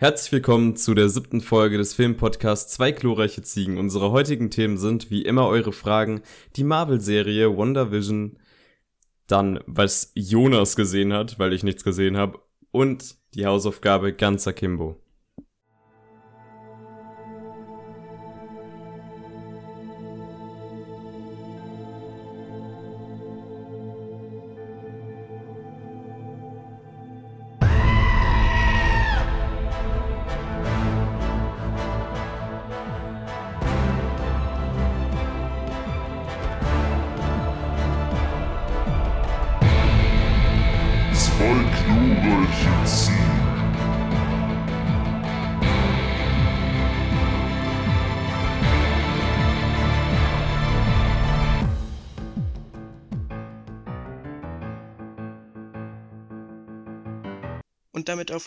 Herzlich willkommen zu der siebten Folge des Filmpodcasts Zwei glorreiche Ziegen. Unsere heutigen Themen sind wie immer eure Fragen, die Marvel-Serie WandaVision, dann was Jonas gesehen hat, weil ich nichts gesehen habe, und die Hausaufgabe ganzer Kimbo.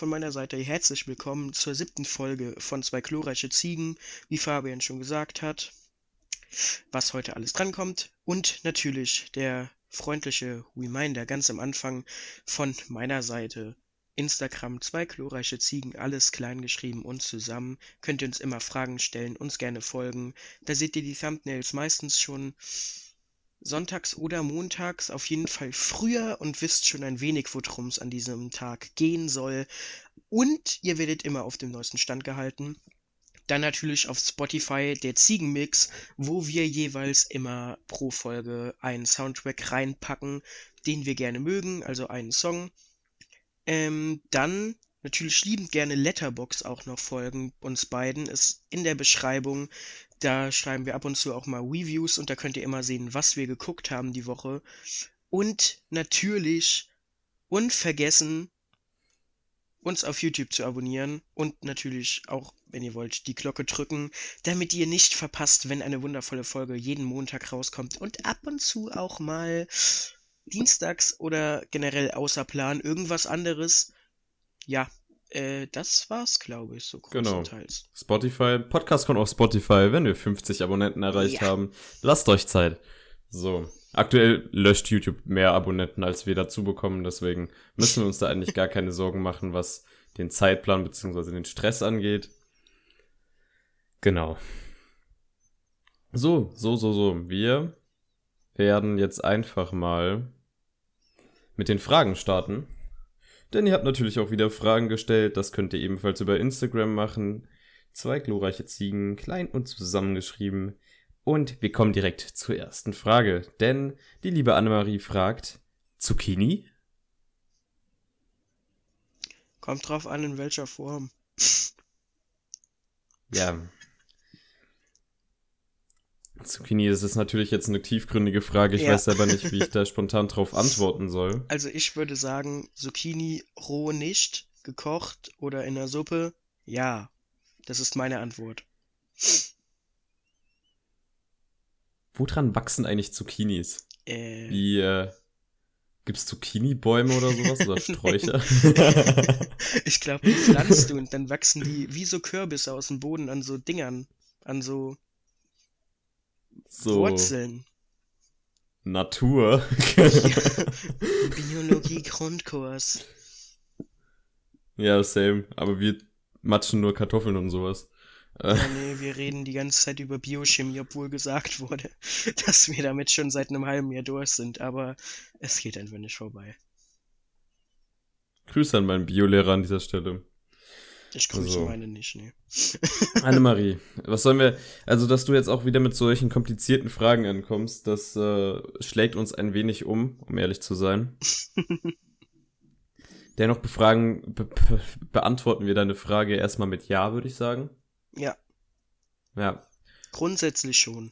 Von meiner Seite herzlich willkommen zur siebten Folge von Zwei glorreiche Ziegen, wie Fabian schon gesagt hat, was heute alles drankommt und natürlich der freundliche Reminder ganz am Anfang von meiner Seite. Instagram, zwei glorreiche Ziegen, alles klein geschrieben und zusammen. Könnt ihr uns immer Fragen stellen, uns gerne folgen. Da seht ihr die Thumbnails meistens schon sonntags oder montags, auf jeden Fall früher und wisst schon ein wenig, worum es an diesem Tag gehen soll. Und ihr werdet immer auf dem neuesten Stand gehalten. Dann natürlich auf Spotify der Ziegenmix, wo wir jeweils immer pro Folge einen Soundtrack reinpacken, den wir gerne mögen, also einen Song. Ähm, dann natürlich liebend gerne Letterbox auch noch folgen, uns beiden, ist in der Beschreibung. Da schreiben wir ab und zu auch mal Reviews und da könnt ihr immer sehen, was wir geguckt haben die Woche. Und natürlich unvergessen, uns auf YouTube zu abonnieren und natürlich auch, wenn ihr wollt, die Glocke drücken, damit ihr nicht verpasst, wenn eine wundervolle Folge jeden Montag rauskommt und ab und zu auch mal dienstags oder generell außer Plan irgendwas anderes. Ja, äh, das war's, glaube ich, so genau. größtenteils. Genau. Spotify, Podcast kommt auf Spotify, wenn wir 50 Abonnenten erreicht ja. haben. Lasst euch Zeit. So. Aktuell löscht YouTube mehr Abonnenten, als wir dazu bekommen, deswegen müssen wir uns da eigentlich gar keine Sorgen machen, was den Zeitplan bzw. den Stress angeht. Genau. So, so, so, so. Wir werden jetzt einfach mal mit den Fragen starten. Denn ihr habt natürlich auch wieder Fragen gestellt. Das könnt ihr ebenfalls über Instagram machen. Zwei glorreiche Ziegen, klein und zusammengeschrieben. Und wir kommen direkt zur ersten Frage. Denn die liebe Annemarie fragt, Zucchini? Kommt drauf an, in welcher Form. Ja, Zucchini, das ist natürlich jetzt eine tiefgründige Frage. Ich ja. weiß aber nicht, wie ich da spontan drauf antworten soll. Also ich würde sagen, Zucchini roh nicht, gekocht oder in der Suppe. Ja, das ist meine Antwort. Woran wachsen eigentlich Zucchinis? Äh. Wie, äh, gibt's Zucchini-Bäume oder sowas? Oder Sträucher? ich glaube, die pflanzt du und dann wachsen die wie so Kürbisse aus dem Boden an so Dingern. An so so Wurzeln. Natur. Biologie-Grundkurs. Ja, same. Aber wir matschen nur Kartoffeln und sowas. Ja, nee, wir reden die ganze Zeit über Biochemie, obwohl gesagt wurde, dass wir damit schon seit einem halben Jahr durch sind, aber es geht einfach nicht vorbei. Grüße an meinen Biolehrer an dieser Stelle. Ich grüße also. meine nicht, nee. Annemarie, was sollen wir, also dass du jetzt auch wieder mit solchen komplizierten Fragen ankommst, das äh, schlägt uns ein wenig um, um ehrlich zu sein. Dennoch befragen, be beantworten wir deine Frage erstmal mit Ja, würde ich sagen. Ja. Ja. Grundsätzlich schon.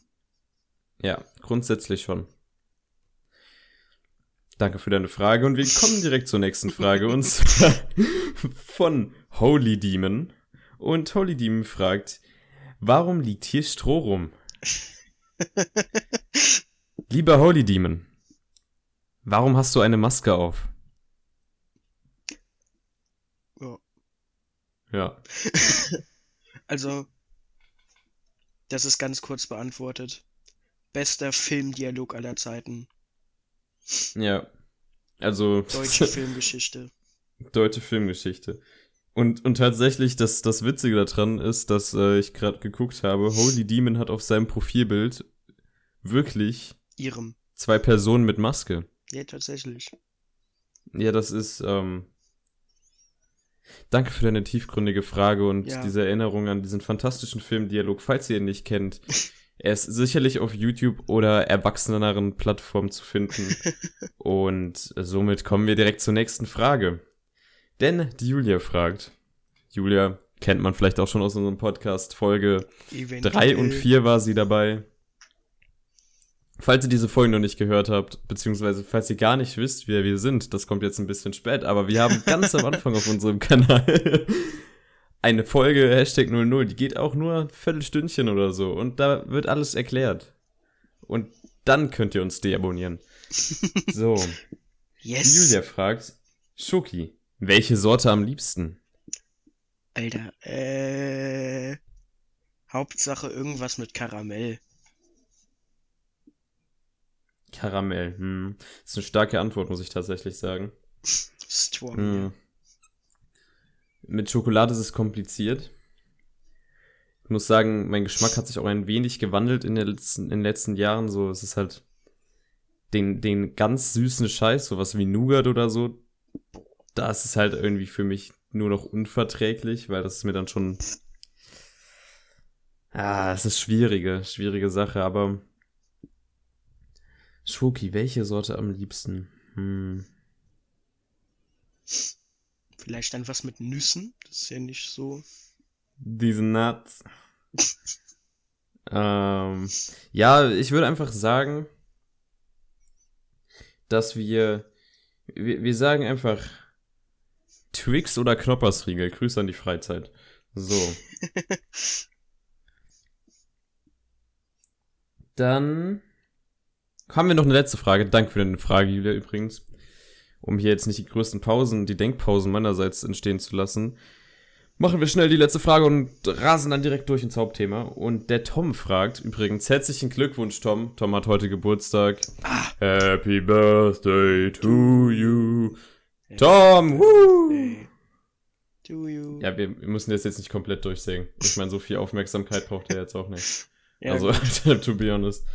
Ja, grundsätzlich schon. Danke für deine Frage und wir kommen direkt zur nächsten Frage und zwar von Holy Demon. Und Holy Demon fragt, warum liegt hier Stroh rum? Lieber Holy Demon, warum hast du eine Maske auf? Ja. Ja. also, das ist ganz kurz beantwortet. Bester Filmdialog aller Zeiten. Ja. Also. Deutsche Filmgeschichte. Deutsche Filmgeschichte. Und, und tatsächlich, das, das Witzige daran ist, dass äh, ich gerade geguckt habe, Holy Demon hat auf seinem Profilbild wirklich Ihrem. zwei Personen mit Maske. Ja, tatsächlich. Ja, das ist, ähm, Danke für deine tiefgründige Frage und Ja. diese Erinnerung an diesen fantastischen Filmdialog. Falls ihr ihn nicht kennt, er ist sicherlich auf YouTube oder erwachseneren Plattformen zu finden. und somit kommen wir direkt zur nächsten Frage. Denn die Julia fragt. Julia kennt man vielleicht auch schon aus unserem Podcast. Folge Eventuell. 3 und 4 war sie dabei. Falls ihr diese Folgen noch nicht gehört habt, beziehungsweise falls ihr gar nicht wisst, wer wir sind, das kommt jetzt ein bisschen spät, aber wir haben ganz am Anfang auf unserem Kanal eine Folge Hashtag 00, die geht auch nur ein Viertelstündchen oder so und da wird alles erklärt. Und dann könnt ihr uns deabonnieren. So, Yes. Julia fragt, Schoki, welche Sorte am liebsten? Alter, äh. Hauptsache irgendwas mit Karamell. Karamell, hm. Das ist eine starke Antwort, muss ich tatsächlich sagen. Strong. Hm. Mit Schokolade ist es kompliziert. Ich muss sagen, mein Geschmack hat sich auch ein wenig gewandelt in, der letzten, in den letzten Jahren. So, es ist halt den, den ganz süßen Scheiß, sowas wie Nougat oder so. Da ist es halt irgendwie für mich nur noch unverträglich, weil das ist mir dann schon. Ah, es ist schwierige, schwierige Sache, aber. Schoki, welche Sorte am liebsten? Hm. Vielleicht dann was mit Nüssen. Das ist ja nicht so. Diese Nuts. ähm, ja, ich würde einfach sagen, dass wir, wir, wir sagen einfach Twix oder Knoppersriegel. Grüße an die Freizeit. So. Dann haben wir noch eine letzte Frage. Danke für deine Frage, Julia, übrigens. Um hier jetzt nicht die größten Pausen, die Denkpausen meinerseits entstehen zu lassen, machen wir schnell die letzte Frage und rasen dann direkt durch ins Hauptthema. Und der Tom fragt übrigens, herzlichen Glückwunsch, Tom. Tom hat heute Geburtstag. Ah. Happy Birthday to you. Tom, woo! Do you? Ja, wir, wir müssen das jetzt nicht komplett durchsingen. Ich meine, so viel Aufmerksamkeit braucht er jetzt auch nicht. Ja, also, to be honest.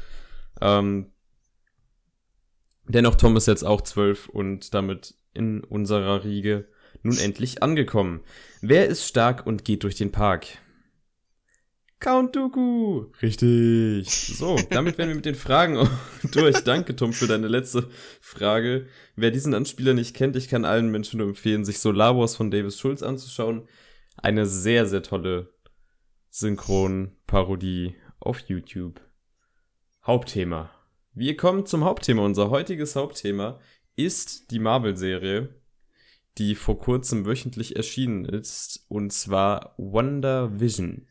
Ähm, dennoch, Tom ist jetzt auch zwölf und damit in unserer Riege nun endlich angekommen. Wer ist stark und geht durch den Park? Count Dooku. Richtig. So, damit wären wir mit den Fragen durch. Danke, Tom, für deine letzte Frage. Wer diesen Anspieler nicht kennt, ich kann allen Menschen nur empfehlen, sich Solar Wars von Davis Schulz anzuschauen. Eine sehr, sehr tolle Synchron-Parodie auf YouTube. Hauptthema. Wir kommen zum Hauptthema. Unser heutiges Hauptthema ist die Marvel-Serie, die vor kurzem wöchentlich erschienen ist, und zwar Wonder Vision.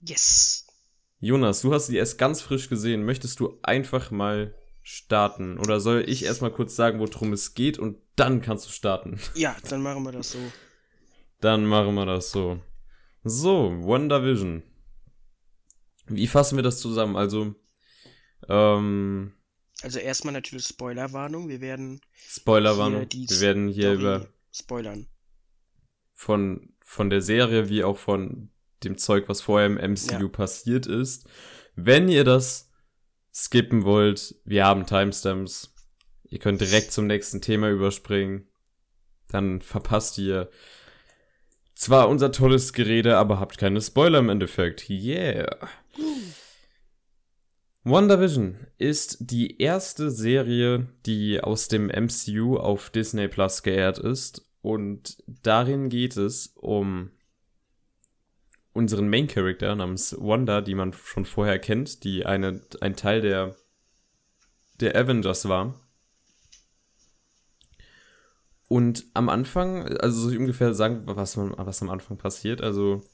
Yes. Jonas, du hast sie erst ganz frisch gesehen. Möchtest du einfach mal starten? Oder soll ich erstmal kurz sagen, worum es geht und dann kannst du starten? Ja, dann machen wir das so. Dann machen wir das so. So, WandaVision. Wie fassen wir das zusammen? Also, ähm, Also erstmal natürlich Spoilerwarnung. Wir werden Spoilerwarnung. Wir werden hier Story über spoilern. von, von der Serie wie auch von dem Zeug, was vorher im MCU Ja. passiert ist. Wenn ihr das skippen wollt, wir haben Timestamps. Ihr könnt direkt zum nächsten Thema überspringen. Dann verpasst ihr zwar unser tolles Gerede, aber habt keine Spoiler im Endeffekt. Yeah. WandaVision ist die erste Serie, die aus dem MCU auf Disney Plus geehrt ist. Und darin geht es um unseren Main Character namens Wanda, die man schon vorher kennt, die eine, ein Teil der, der Avengers war. Und am Anfang, also so ungefähr sagen, was, was am Anfang passiert. Also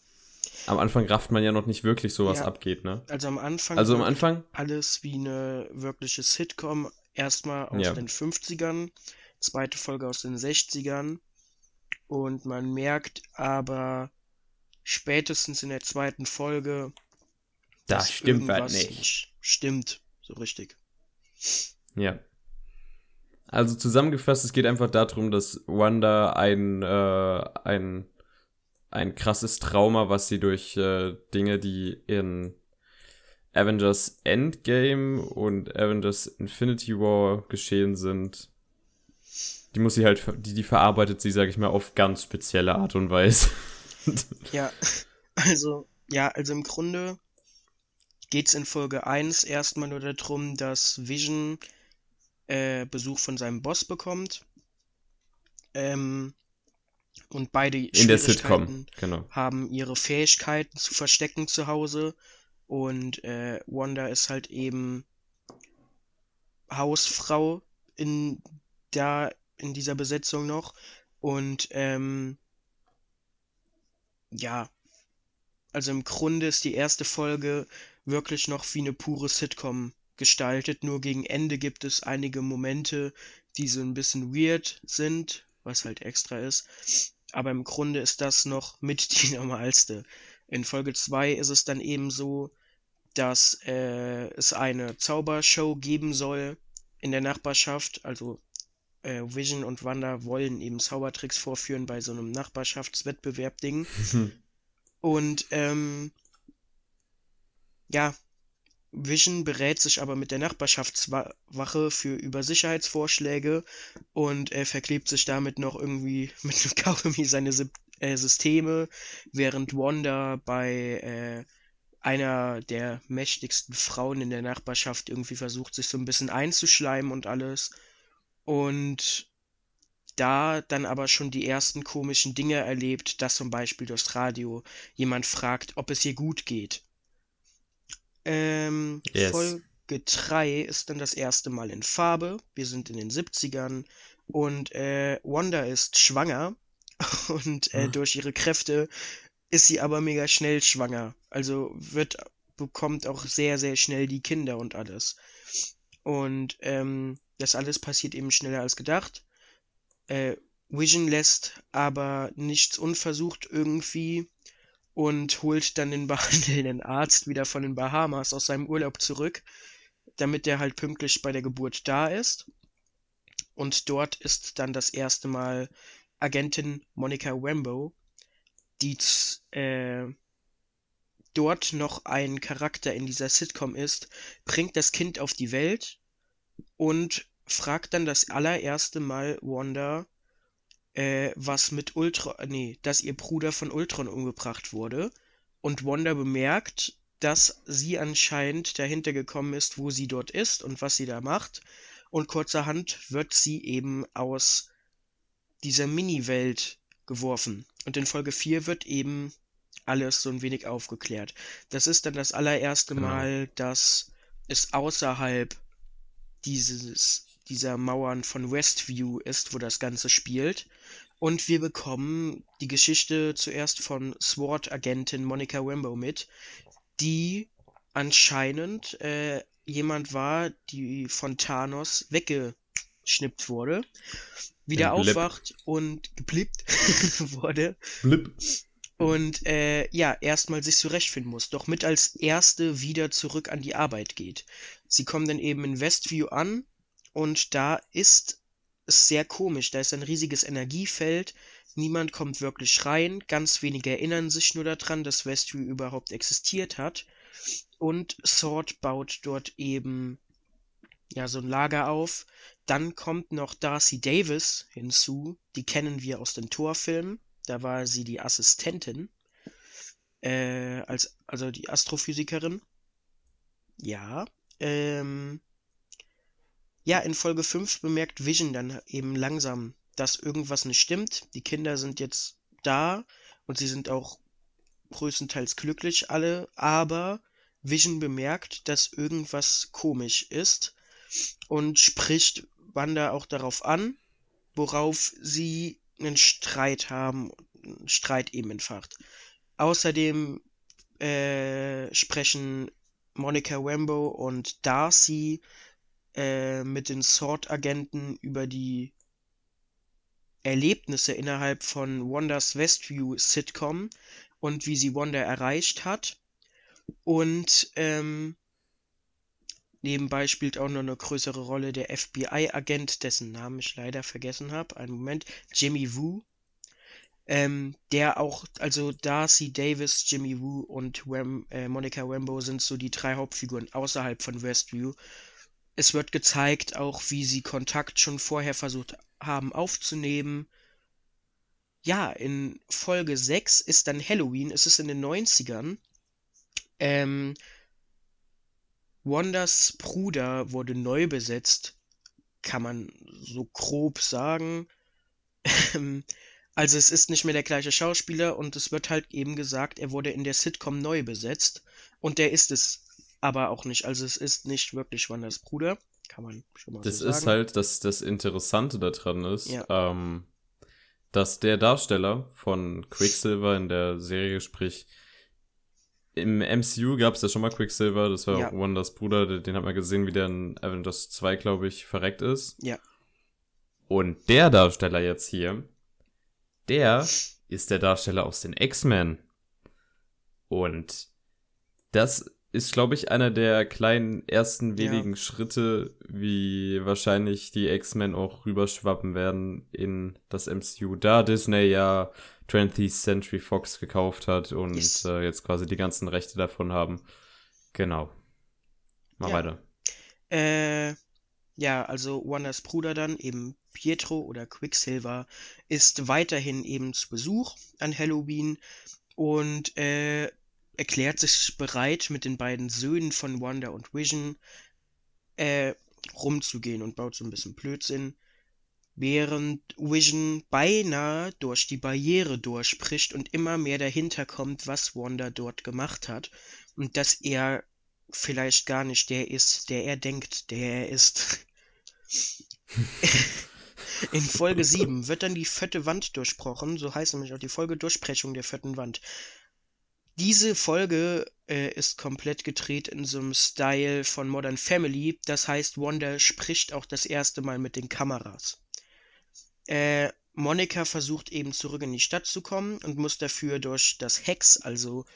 am Anfang rafft man ja noch nicht wirklich so, was Ja. abgeht, ne? Also am Anfang Also am Anfang, alles wie eine wirkliche Sitcom. Erstmal aus Ja. den 50ern, zweite Folge aus den 60ern. Und man merkt aber spätestens in der zweiten Folge, da dass stimmt was irgendwas nicht. stimmt. So richtig. Ja. Also zusammengefasst, es geht einfach darum, dass Wanda ein, äh, ein ein krasses Trauma, was sie durch äh, Dinge, die in Avengers Endgame und Avengers Infinity War geschehen sind, die muss sie halt, die, die verarbeitet sie, sag ich mal, auf ganz spezielle Art und Weise. ja, also, ja, also im Grunde geht's in Folge 1 erstmal nur darum, dass Vision äh, Besuch von seinem Boss bekommt. Ähm, und beide in der Sitcom genau. haben ihre Fähigkeiten zu verstecken zu Hause. Und äh, Wanda ist halt eben Hausfrau in da in dieser Besetzung noch. Und ähm, ja, also im Grunde ist die erste Folge wirklich noch wie eine pure Sitcom gestaltet. Nur gegen Ende gibt es einige Momente, die so ein bisschen weird sind, was halt extra ist. Aber im Grunde ist das noch mit die normalste. In Folge 2 ist es dann eben so, dass äh, es eine Zaubershow geben soll in der Nachbarschaft. Also äh, Vision und Wanda wollen eben Zaubertricks vorführen bei so einem Nachbarschaftswettbewerb-Ding. und ähm, ja, Vision berät sich aber mit der Nachbarschaftswache für über Sicherheitsvorschläge und er verklebt sich damit noch irgendwie mit einem Kaugummi seine äh, Systeme, während Wanda bei äh, einer der mächtigsten Frauen in der Nachbarschaft irgendwie versucht, sich so ein bisschen einzuschleimen und alles. Und da dann aber schon die ersten komischen Dinge erlebt, dass zum Beispiel durchs Radio jemand fragt, ob es ihr gut geht. Ähm, yes. Folge 3 ist dann das erste Mal in Farbe. Wir sind in den 70ern und äh, Wanda ist schwanger und äh, hm. durch ihre Kräfte ist sie aber mega schnell schwanger. Also wird bekommt auch sehr sehr schnell die Kinder und alles. Und ähm, das alles passiert eben schneller als gedacht. Äh, Vision lässt aber nichts unversucht irgendwie und holt dann den behandelnden Arzt wieder von den Bahamas aus seinem Urlaub zurück, damit er halt pünktlich bei der Geburt da ist. Und dort ist dann das erste Mal Agentin Monica Rambo, die äh, dort noch ein Charakter in dieser Sitcom ist, bringt das Kind auf die Welt und fragt dann das allererste Mal Wanda, äh, was mit Ultron, nee, dass ihr Bruder von Ultron umgebracht wurde. Und Wanda bemerkt, dass sie anscheinend dahinter gekommen ist, wo sie dort ist und was sie da macht. Und kurzerhand wird sie eben aus dieser Mini-Welt geworfen. Und in Folge 4 wird eben alles so ein wenig aufgeklärt. Das ist dann das allererste genau. Mal, dass es außerhalb dieses dieser Mauern von Westview ist, wo das Ganze spielt. Und wir bekommen die Geschichte zuerst von SWORD-Agentin Monica Rambo mit, die anscheinend äh, jemand war, die von Thanos weggeschnippt wurde, wieder aufwacht und geblippt wurde. Blip. Und äh, ja, erstmal sich zurechtfinden muss, doch mit als erste wieder zurück an die Arbeit geht. Sie kommen dann eben in Westview an und da ist es sehr komisch. Da ist ein riesiges Energiefeld. Niemand kommt wirklich rein. Ganz wenige erinnern sich nur daran, dass Westview überhaupt existiert hat. Und Sword baut dort eben ja so ein Lager auf. Dann kommt noch Darcy Davis hinzu. Die kennen wir aus den Torfilmen. Da war sie die Assistentin. Äh, als, also die Astrophysikerin. Ja. Ähm, ja, in Folge 5 bemerkt Vision dann eben langsam, dass irgendwas nicht stimmt. Die Kinder sind jetzt da und sie sind auch größtenteils glücklich alle, aber Vision bemerkt, dass irgendwas komisch ist und spricht Wanda auch darauf an, worauf sie einen Streit haben, einen Streit eben entfacht. Außerdem äh, sprechen Monica Rambo und Darcy äh, mit den Sword-Agenten über die Erlebnisse innerhalb von Wandas Westview Sitcom und wie sie Wanda erreicht hat. Und ähm, nebenbei spielt auch noch eine größere Rolle der FBI-Agent, dessen Namen ich leider vergessen habe. Einen Moment, Jimmy Woo. ähm, der auch, also Darcy Davis, Jimmy Woo und Wam, äh, Monica Rambo sind so die drei Hauptfiguren außerhalb von Westview. Es wird gezeigt auch, wie sie Kontakt schon vorher versucht haben aufzunehmen. Ja, in Folge 6 ist dann Halloween, es ist in den 90ern. Ähm, Wanders Bruder wurde neu besetzt, kann man so grob sagen. Ähm, also es ist nicht mehr der gleiche Schauspieler und es wird halt eben gesagt, er wurde in der Sitcom neu besetzt und der ist es aber auch nicht. Also es ist nicht wirklich Wanders Bruder, kann man schon mal das so sagen. Das ist halt, dass das Interessante daran ist, Ja. ähm, dass der Darsteller von Quicksilver in der Serie, sprich, im MCU gab es ja schon mal Quicksilver, das war Ja. auch Wonders Bruder, den hat man gesehen, wie der in Avengers 2, glaube ich, verreckt ist. Ja. Und der Darsteller jetzt hier, der ist der Darsteller aus den X-Men. Und das ist, glaube ich, einer der kleinen ersten Ja. wenigen Schritte, wie wahrscheinlich die X-Men auch rüberschwappen werden in das MCU, da Disney ja 20th Century Fox gekauft hat und Yes. äh, jetzt quasi die ganzen Rechte davon haben. Genau. Mal Ja. weiter. Äh, ja, also Wanders Bruder dann, eben Pietro oder Quicksilver, ist weiterhin eben zu Besuch an Halloween und äh, erklärt sich bereit, mit den beiden Söhnen von Wanda und Vision äh, rumzugehen und baut so ein bisschen Blödsinn, während Vision beinahe durch die Barriere durchbricht und immer mehr dahinter kommt, was Wanda dort gemacht hat und dass er vielleicht gar nicht der ist, der er denkt, der er ist. In Folge 7 wird dann die vierte Wand durchbrochen, so heißt nämlich auch die Folge Durchbrechung der vierten Wand. Diese Folge äh, ist komplett gedreht in so einem Style von Modern Family, das heißt, Wanda spricht auch das erste Mal mit den Kameras. Äh, Monika versucht eben zurück in die Stadt zu kommen und muss dafür durch das Hex, also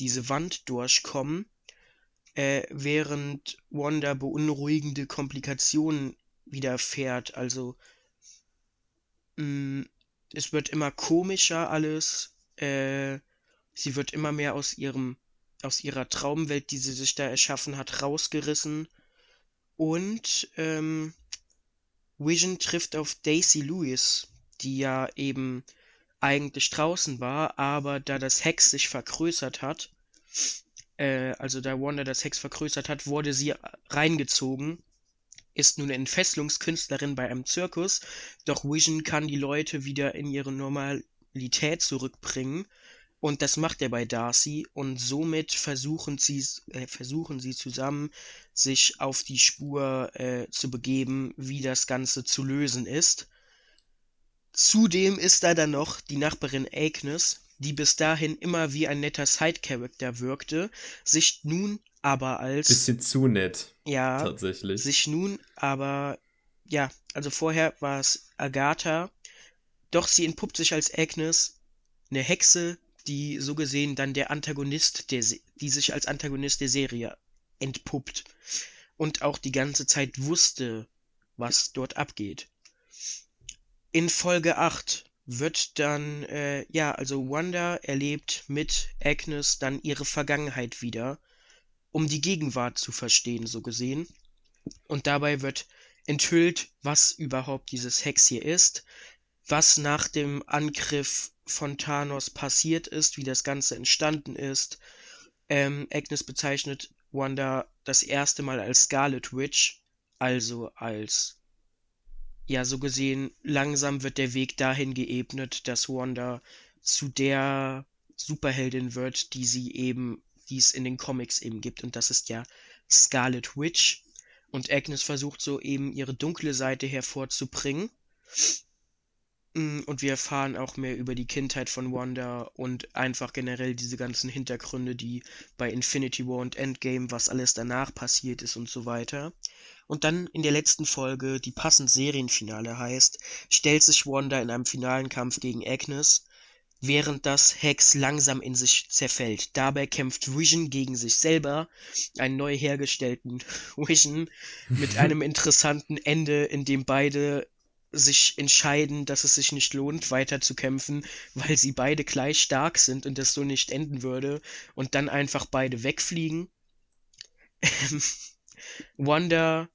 diese Wand durchkommen äh, während Wanda beunruhigende Komplikationen widerfährt. Also mh, es wird immer komischer alles. Äh, sie wird immer mehr aus ihrem aus ihrer Traumwelt, die sie sich da erschaffen hat, rausgerissen. Und ähm, Vision trifft auf Daisy Lewis, die ja eben eigentlich draußen war, aber da das Hex sich vergrößert hat, äh, also da Wanda das Hex vergrößert hat, wurde sie reingezogen, ist nun Entfesselungskünstlerin bei einem Zirkus, doch Vision kann die Leute wieder in ihre Normalität zurückbringen und das macht er bei Darcy und somit versuchen sie, äh, versuchen sie zusammen, sich auf die Spur äh, zu begeben, wie das Ganze zu lösen ist. Zudem ist da dann noch die Nachbarin Agnes, die bis dahin immer wie ein netter Side-Character wirkte, sich nun aber als Bisschen zu nett, ja tatsächlich. sich nun aber ja, also vorher war es Agatha, doch sie entpuppt sich als Agnes, eine Hexe, die so gesehen dann der Antagonist der die sich als Antagonist der Serie entpuppt und auch die ganze Zeit wusste, was dort abgeht. In Folge 8 wird dann, äh, ja, also Wanda erlebt mit Agnes dann ihre Vergangenheit wieder, um die Gegenwart zu verstehen, so gesehen. Und dabei wird enthüllt, was überhaupt dieses Hex hier ist, was nach dem Angriff von Thanos passiert ist, wie das Ganze entstanden ist. Ähm, Agnes bezeichnet Wanda das erste Mal als Scarlet Witch, also als ja, so gesehen, langsam wird der Weg dahin geebnet, dass Wanda zu der Superheldin wird, die sie eben, die es in den Comics eben gibt. Und das ist ja Scarlet Witch. Und Agnes versucht so eben ihre dunkle Seite hervorzubringen. Mm, Und wir erfahren auch mehr über die Kindheit von Wanda und einfach generell diese ganzen Hintergründe, die bei Infinity War und Endgame, was alles danach passiert ist und so weiter. Und dann in der letzten Folge, die passend Serienfinale heißt, stellt sich Wanda in einem finalen Kampf gegen Agnes, während das Hex langsam in sich zerfällt. Dabei kämpft Vision gegen sich selber, einen neu hergestellten Vision, mit einem interessanten Ende, in dem beide sich entscheiden, dass es sich nicht lohnt, weiter zu kämpfen, weil sie beide gleich stark sind und das so nicht enden würde und dann einfach beide wegfliegen. Wanda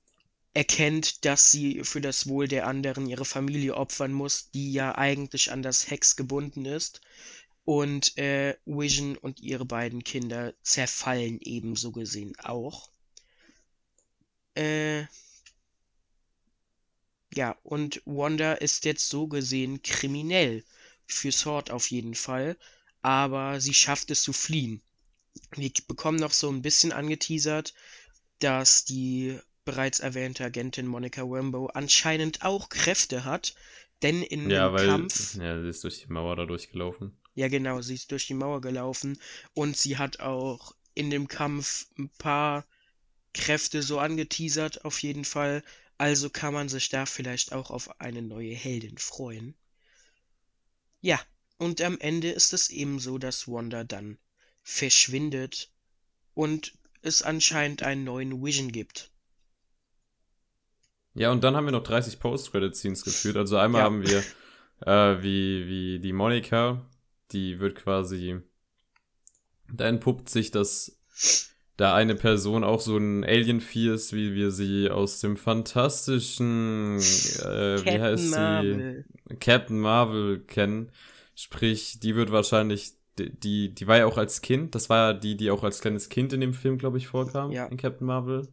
erkennt, dass sie für das Wohl der anderen ihre Familie opfern muss, die ja eigentlich an das Hex gebunden ist. Und äh, Vision und ihre beiden Kinder zerfallen ebenso gesehen auch. Äh, ja, und Wanda ist jetzt so gesehen kriminell. Für Sword auf jeden Fall. Aber sie schafft es zu fliehen. Wir bekommen noch so ein bisschen angeteasert, dass die bereits erwähnte Agentin Monica Rambo anscheinend auch Kräfte hat, denn in ja, dem weil, Kampf. Ja, sie ist durch die Mauer da durchgelaufen. Ja, genau, sie ist durch die Mauer gelaufen und sie hat auch in dem Kampf ein paar Kräfte so angeteasert, auf jeden Fall. Also kann man sich da vielleicht auch auf eine neue Heldin freuen. Ja, und am Ende ist es ebenso, dass Wanda dann verschwindet und es anscheinend einen neuen Vision gibt. Ja, und dann haben wir noch 30 Post-Credit-Scenes geführt. Also einmal Ja. haben wir, äh, wie, wie die Monika, die wird quasi, da entpuppt sich, dass da eine Person auch so ein Alien-Vieh ist, wie wir sie aus dem fantastischen, äh, wie heißt sie? Marvel. Captain Marvel kennen. Sprich, die wird wahrscheinlich, die- die, die war ja auch als Kind, das war ja die, die auch als kleines Kind in dem Film, glaube ich, vorkam, Ja. in Captain Marvel.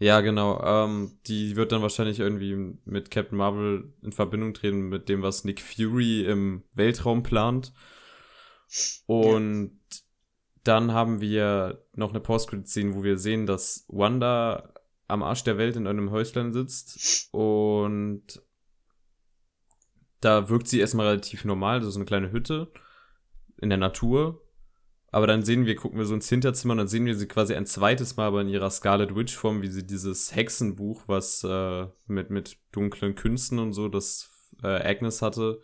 Ja, genau. Ähm, die wird dann wahrscheinlich irgendwie mit Captain Marvel in Verbindung treten mit dem, was Nick Fury im Weltraum plant. Und dann haben wir noch eine Post-Credit-Scene, wo wir sehen, dass Wanda am Arsch der Welt in einem Häuslein sitzt und da wirkt sie erstmal relativ normal, das ist eine kleine Hütte in der Natur. Aber dann sehen wir, gucken wir so ins Hinterzimmer und dann sehen wir sie quasi ein zweites Mal aber in ihrer Scarlet Witch Form, wie sie dieses Hexenbuch, was äh, mit, mit dunklen Künsten und so, das äh, Agnes hatte,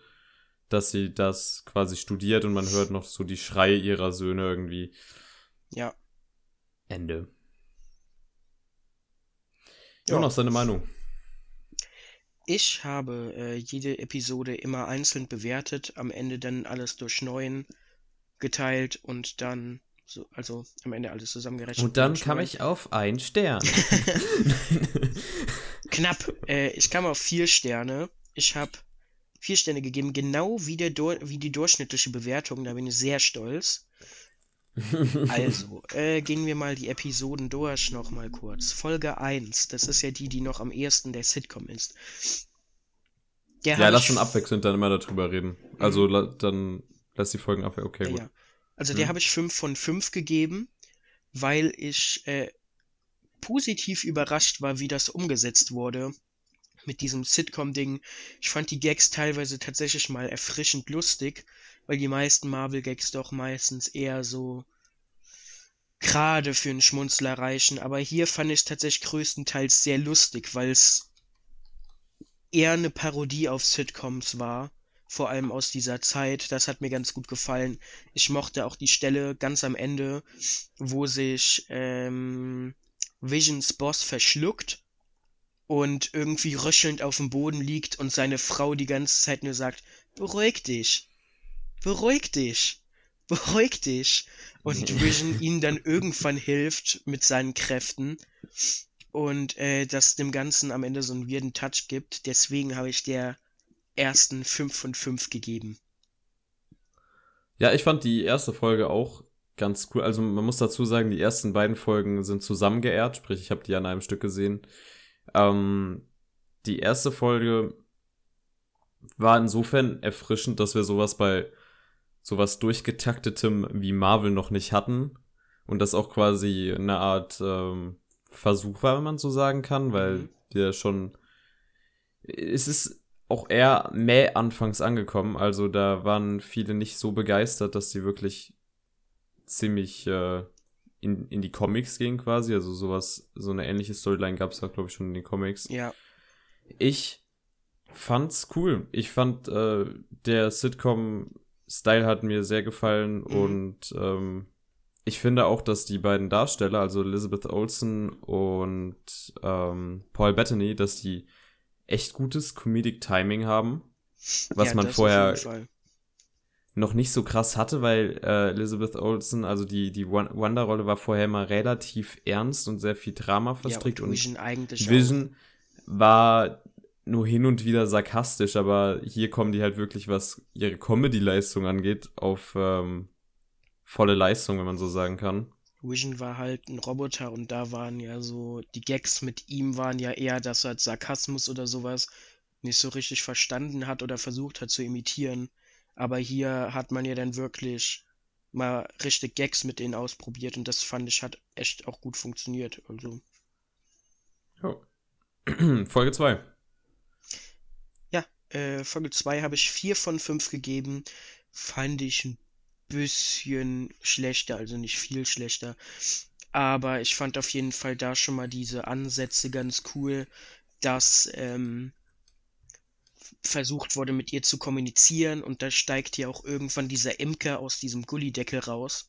dass sie das quasi studiert und man hört noch so die Schreie ihrer Söhne irgendwie. Ja. Ende. Ja. Noch seine Meinung. Ich habe äh, jede Episode immer einzeln bewertet, am Ende dann alles durch neun geteilt und dann so, also am Ende alles zusammengerechnet. Und dann kam ich auf einen Stern. Knapp. Äh, ich kam auf vier Sterne. Ich habe vier Sterne gegeben, genau wie, der Dur wie die durchschnittliche Bewertung. Da bin ich sehr stolz. Also, äh, gehen wir mal die Episoden durch nochmal kurz. Folge 1, das ist ja die, die noch am ehesten der Sitcom ist. Der ja, lass schon abwechselnd dann immer darüber reden. Also la dann lass die Folgen ab. Okay, gut. Ja. Also der Hm. habe ich 5 von 5 gegeben, weil ich äh, positiv überrascht war, wie das umgesetzt wurde mit diesem Sitcom-Ding. Ich fand die Gags teilweise tatsächlich mal erfrischend lustig, weil die meisten Marvel-Gags doch meistens eher so gerade für einen Schmunzler reichen. Aber hier fand ich es tatsächlich größtenteils sehr lustig, weil es eher eine Parodie auf Sitcoms war. Vor allem aus dieser Zeit. Das hat mir ganz gut gefallen. Ich mochte auch die Stelle ganz am Ende, wo sich ähm, Visions Boss verschluckt und irgendwie röchelnd auf dem Boden liegt und seine Frau die ganze Zeit nur sagt, beruhig dich, beruhig dich, beruhig dich. Und Vision ihm dann irgendwann hilft mit seinen Kräften und äh, das dem Ganzen am Ende so einen weirden Touch gibt. Deswegen habe ich der ersten 5 von 5 gegeben. Ja, ich fand die erste Folge auch ganz cool. Also man muss dazu sagen, die ersten beiden Folgen sind zusammengeehrt, sprich, ich habe die an einem Stück gesehen. Ähm, die erste Folge war insofern erfrischend, dass wir sowas bei sowas durchgetaktetem wie Marvel noch nicht hatten. Und das auch quasi eine Art ähm, Versuch war, wenn man so sagen kann, weil Mhm. der schon. Es ist auch eher mäh anfangs angekommen. Also da waren viele nicht so begeistert, dass sie wirklich ziemlich äh, in, in die Comics gehen quasi. Also sowas, so eine ähnliche Storyline gab es da, glaube ich, schon in den Comics. Ja, Ich fand's cool. Ich fand, äh, der Sitcom-Style hat mir sehr gefallen Mhm. und ähm, ich finde auch, dass die beiden Darsteller, also Elizabeth Olsen und ähm, Paul Bettany, dass die echt gutes Comedic Timing haben, was Ja, man vorher. Noch nicht so krass hatte, weil äh, Elizabeth Olsen, also die, die Wonder-Rolle war vorher immer relativ ernst und sehr viel Drama Ja, verstrickt und und Vision eigentlich auch. Vision war nur hin und wieder sarkastisch, aber hier kommen die halt wirklich, was ihre Comedy-Leistung angeht, auf ähm, volle Leistung, wenn man so sagen kann. Vision war halt ein Roboter und da waren ja so, die Gags mit ihm waren ja eher, dass er halt Sarkasmus oder sowas nicht so richtig verstanden hat oder versucht hat zu imitieren. Aber hier hat man ja dann wirklich mal richtig Gags mit denen ausprobiert und das fand ich hat echt auch gut funktioniert. Also, Folge 2. ja, äh, Folge 2 habe ich 4 von 5 gegeben. Fand ich ein bisschen schlechter, also nicht viel schlechter. Aber ich fand auf jeden Fall da schon mal diese Ansätze ganz cool, dass ähm, versucht wurde, mit ihr zu kommunizieren und da steigt ja auch irgendwann dieser Imker aus diesem Gullideckel raus.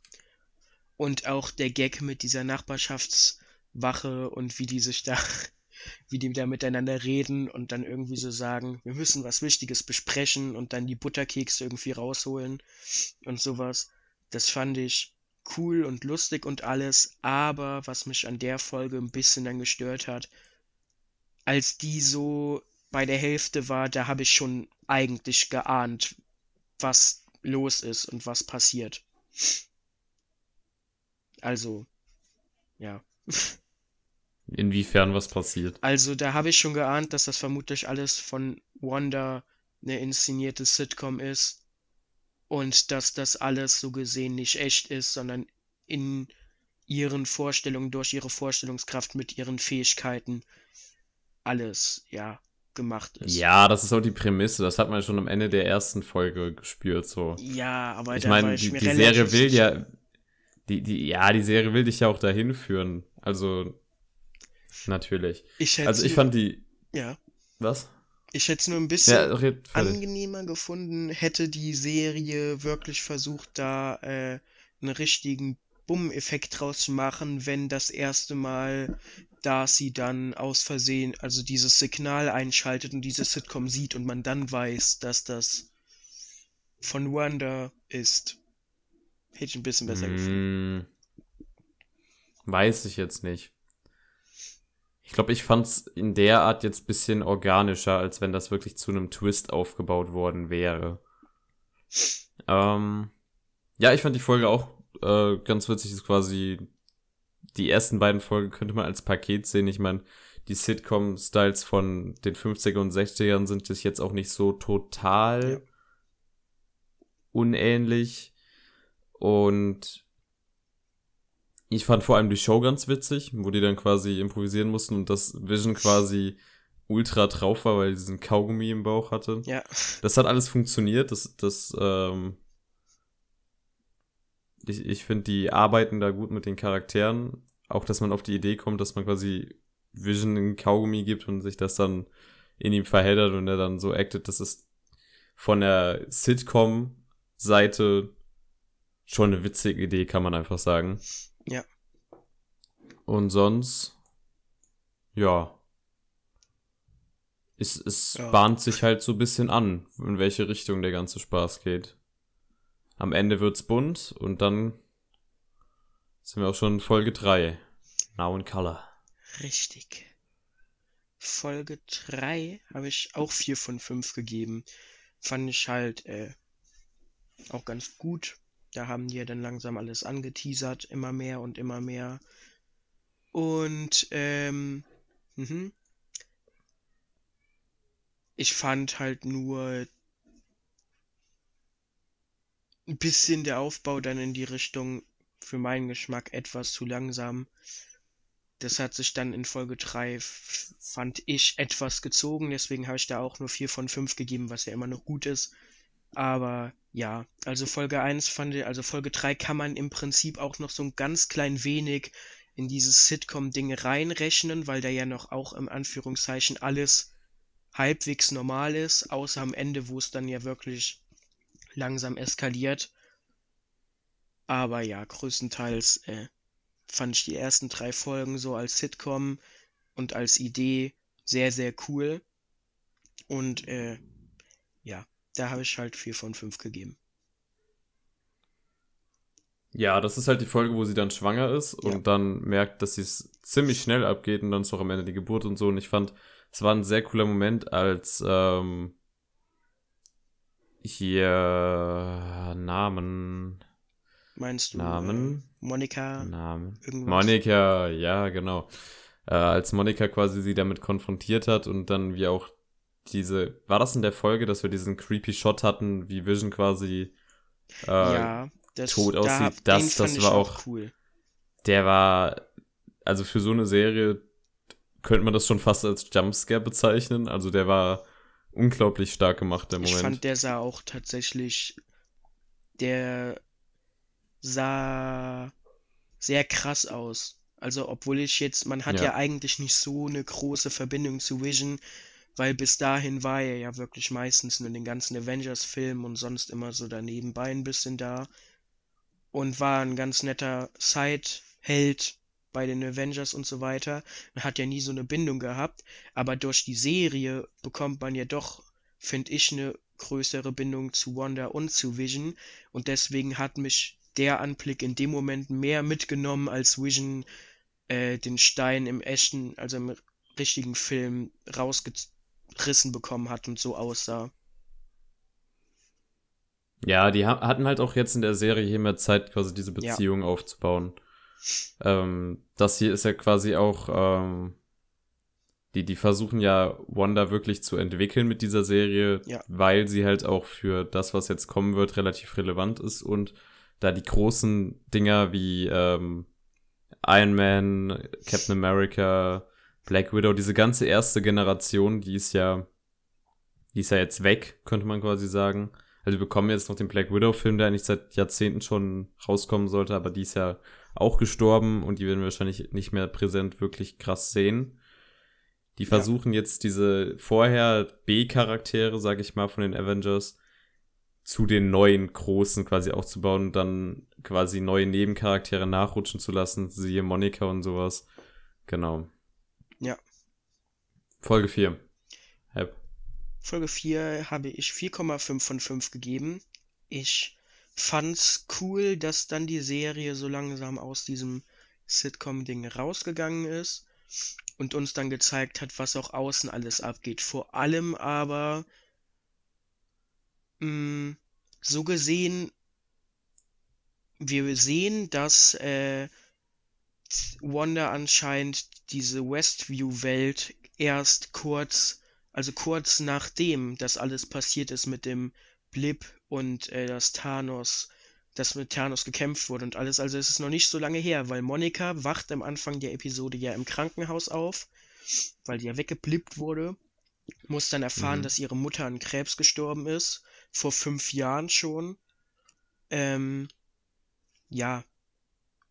Und auch der Gag mit dieser Nachbarschaftswache und wie die sich da, wie die da miteinander reden und dann irgendwie so sagen, wir müssen was Wichtiges besprechen und dann die Butterkekse irgendwie rausholen und sowas. Das fand ich cool und lustig und alles, aber was mich an der Folge ein bisschen dann gestört hat, als die so bei der Hälfte war, da habe ich schon eigentlich geahnt, was los ist und was passiert. Also, ja. Inwiefern was passiert. Also, da habe ich schon geahnt, dass das vermutlich alles von Wanda eine inszenierte Sitcom ist und dass das alles so gesehen nicht echt ist, sondern in ihren Vorstellungen, durch ihre Vorstellungskraft mit ihren Fähigkeiten alles, ja, gemacht ist. Ja, das ist auch die Prämisse. Das hat man schon am Ende der ersten Folge gespürt. So. Ja, aber Ich meine, die, die Serie will ja, die, die, ja, die Serie will dich ja auch dahin führen. Also, natürlich. Ich hätte Also, ich fand die, ja, was? ich hätte es nur ein bisschen Ja, angenehmer gefunden, hätte die Serie wirklich versucht, da äh, einen richtigen Bumm-Effekt draus zu machen, wenn das erste Mal Darcy dann aus Versehen, also dieses Signal einschaltet und diese Sitcom sieht und man dann weiß, dass das von Wanda ist. Hätte ich ein bisschen besser gefunden. Hm, weiß ich jetzt nicht. Ich glaube, ich fand's in der Art jetzt bisschen organischer, als wenn das wirklich zu einem Twist aufgebaut worden wäre. Ähm, ja, ich fand die Folge auch äh, ganz witzig. Ist quasi die ersten beiden Folgen könnte man als Paket sehen. Ich meine, die Sitcom-Styles von den 50er und 60ern sind sich jetzt auch nicht so total Ja. unähnlich. Und ich fand vor allem die Show ganz witzig, wo die dann quasi improvisieren mussten und das Vision quasi ultra drauf war, weil die diesen Kaugummi im Bauch hatte. Ja, Das hat alles funktioniert. Das, das, ähm, ich, ich finde, die arbeiten da gut mit den Charakteren. Auch, dass man auf die Idee kommt, dass man quasi Vision einen Kaugummi gibt und sich das dann in ihm verheddert und er dann so actet. Das ist von der Sitcom-Seite schon eine witzige Idee, kann man einfach sagen. Ja. Und sonst, ja. Es, es Ja. bahnt sich halt so ein bisschen an, in welche Richtung der ganze Spaß geht. Am Ende wird's bunt und dann sind wir auch schon in Folge 3. Now in Color. richtig. Folge 3 habe ich auch 4 von 5 gegeben. Fand ich halt äh, auch ganz gut. Da haben die ja dann langsam alles angeteasert, immer mehr und immer mehr. Und ähm, mhm. ich fand halt nur ein bisschen der Aufbau dann in die Richtung für meinen Geschmack etwas zu langsam. Das hat sich dann in Folge 3, f- fand ich, etwas gezogen. Deswegen habe ich da auch nur 4 von 5 gegeben, was ja immer noch gut ist. Aber ja, also Folge 1 fand ich, also Folge 3 kann man im Prinzip auch noch so ein ganz klein wenig in dieses Sitcom-Ding reinrechnen, weil da ja noch auch im Anführungszeichen alles halbwegs normal ist, außer am Ende, wo es dann ja wirklich langsam eskaliert. Aber ja, größtenteils äh, fand ich die ersten drei Folgen so als Sitcom und als Idee sehr, sehr cool. Und äh, ja, da habe ich halt 4 von 5 gegeben. Ja, das ist halt die Folge, wo sie dann schwanger ist und Ja. dann merkt, dass sie es ziemlich schnell abgeht und dann ist auch am Ende die Geburt und so. Und ich fand, es war ein sehr cooler Moment, als ähm, hier Namen, Meinst du Namen, Äh, Monika? Namen. irgendwas? Monika, ja, genau. Äh, als Monika quasi sie damit konfrontiert hat und dann wie auch diese, war das in der Folge, dass wir diesen creepy Shot hatten, wie Vision quasi äh, ja, das, tot da aussieht, hab- das- das war auch- cool. der war, also für so eine Serie könnte man das schon fast als Jumpscare bezeichnen. Also der war unglaublich stark gemacht, der Ich Moment. fand, der sah auch tatsächlich, der sah sehr krass aus. Also, obwohl ich jetzt, man hat Ja. ja eigentlich nicht so eine große Verbindung zu Vision, weil bis dahin war er ja wirklich meistens nur in den ganzen Avengers-Filmen und sonst immer so daneben bei ein bisschen da und war ein ganz netter Side-Held bei den Avengers und so weiter. Man hat ja nie so eine Bindung gehabt, aber durch die Serie bekommt man ja doch, finde ich, eine größere Bindung zu Wanda und zu Vision und deswegen hat mich der Anblick in dem Moment mehr mitgenommen, als Vision äh, den Stein im echten, also im richtigen Film rausgerissen bekommen hat und so aussah. Ja, die ha hatten halt auch jetzt in der Serie hier mehr Zeit, quasi diese Ja. Beziehung aufzubauen. Ähm, das hier ist ja quasi auch, ähm, die, die versuchen ja Wanda wirklich zu entwickeln mit dieser Serie, Ja. weil sie halt auch für das, was jetzt kommen wird, relativ relevant ist und da die großen Dinger wie ähm, Iron Man, Captain America, Black Widow, diese ganze erste Generation, die ist ja, die ist ja jetzt weg, könnte man quasi sagen. Also wir bekommen jetzt noch den Black Widow-Film, der eigentlich seit Jahrzehnten schon rauskommen sollte, aber die ist ja auch gestorben und die werden wir wahrscheinlich nicht mehr präsent wirklich krass sehen. Die Ja. versuchen jetzt diese vorher B-Charaktere, sag ich mal, von den Avengers zu den neuen großen quasi aufzubauen und dann quasi neue Nebencharaktere nachrutschen zu lassen, siehe Monika und sowas. Genau. Ja. Folge 4. Hep. Folge 4 habe ich 4,5 von 5 gegeben. Ich fand's cool, dass dann die Serie so langsam aus diesem Sitcom-Ding rausgegangen ist und uns dann gezeigt hat, was auch außen alles abgeht. Vor allem aber mh, so gesehen, wir sehen, dass äh, Wanda anscheinend diese Westview-Welt erst kurz also kurz nachdem das alles passiert ist mit dem Blip und äh, dass Thanos, dass mit Thanos gekämpft wurde und alles. Also es ist noch nicht so lange her, weil Monika wacht am Anfang der Episode ja im Krankenhaus auf, weil die ja weggeblippt wurde. Muss dann erfahren, Mhm. dass ihre Mutter an Krebs gestorben ist. Vor fünf Jahren schon. Ähm, ja.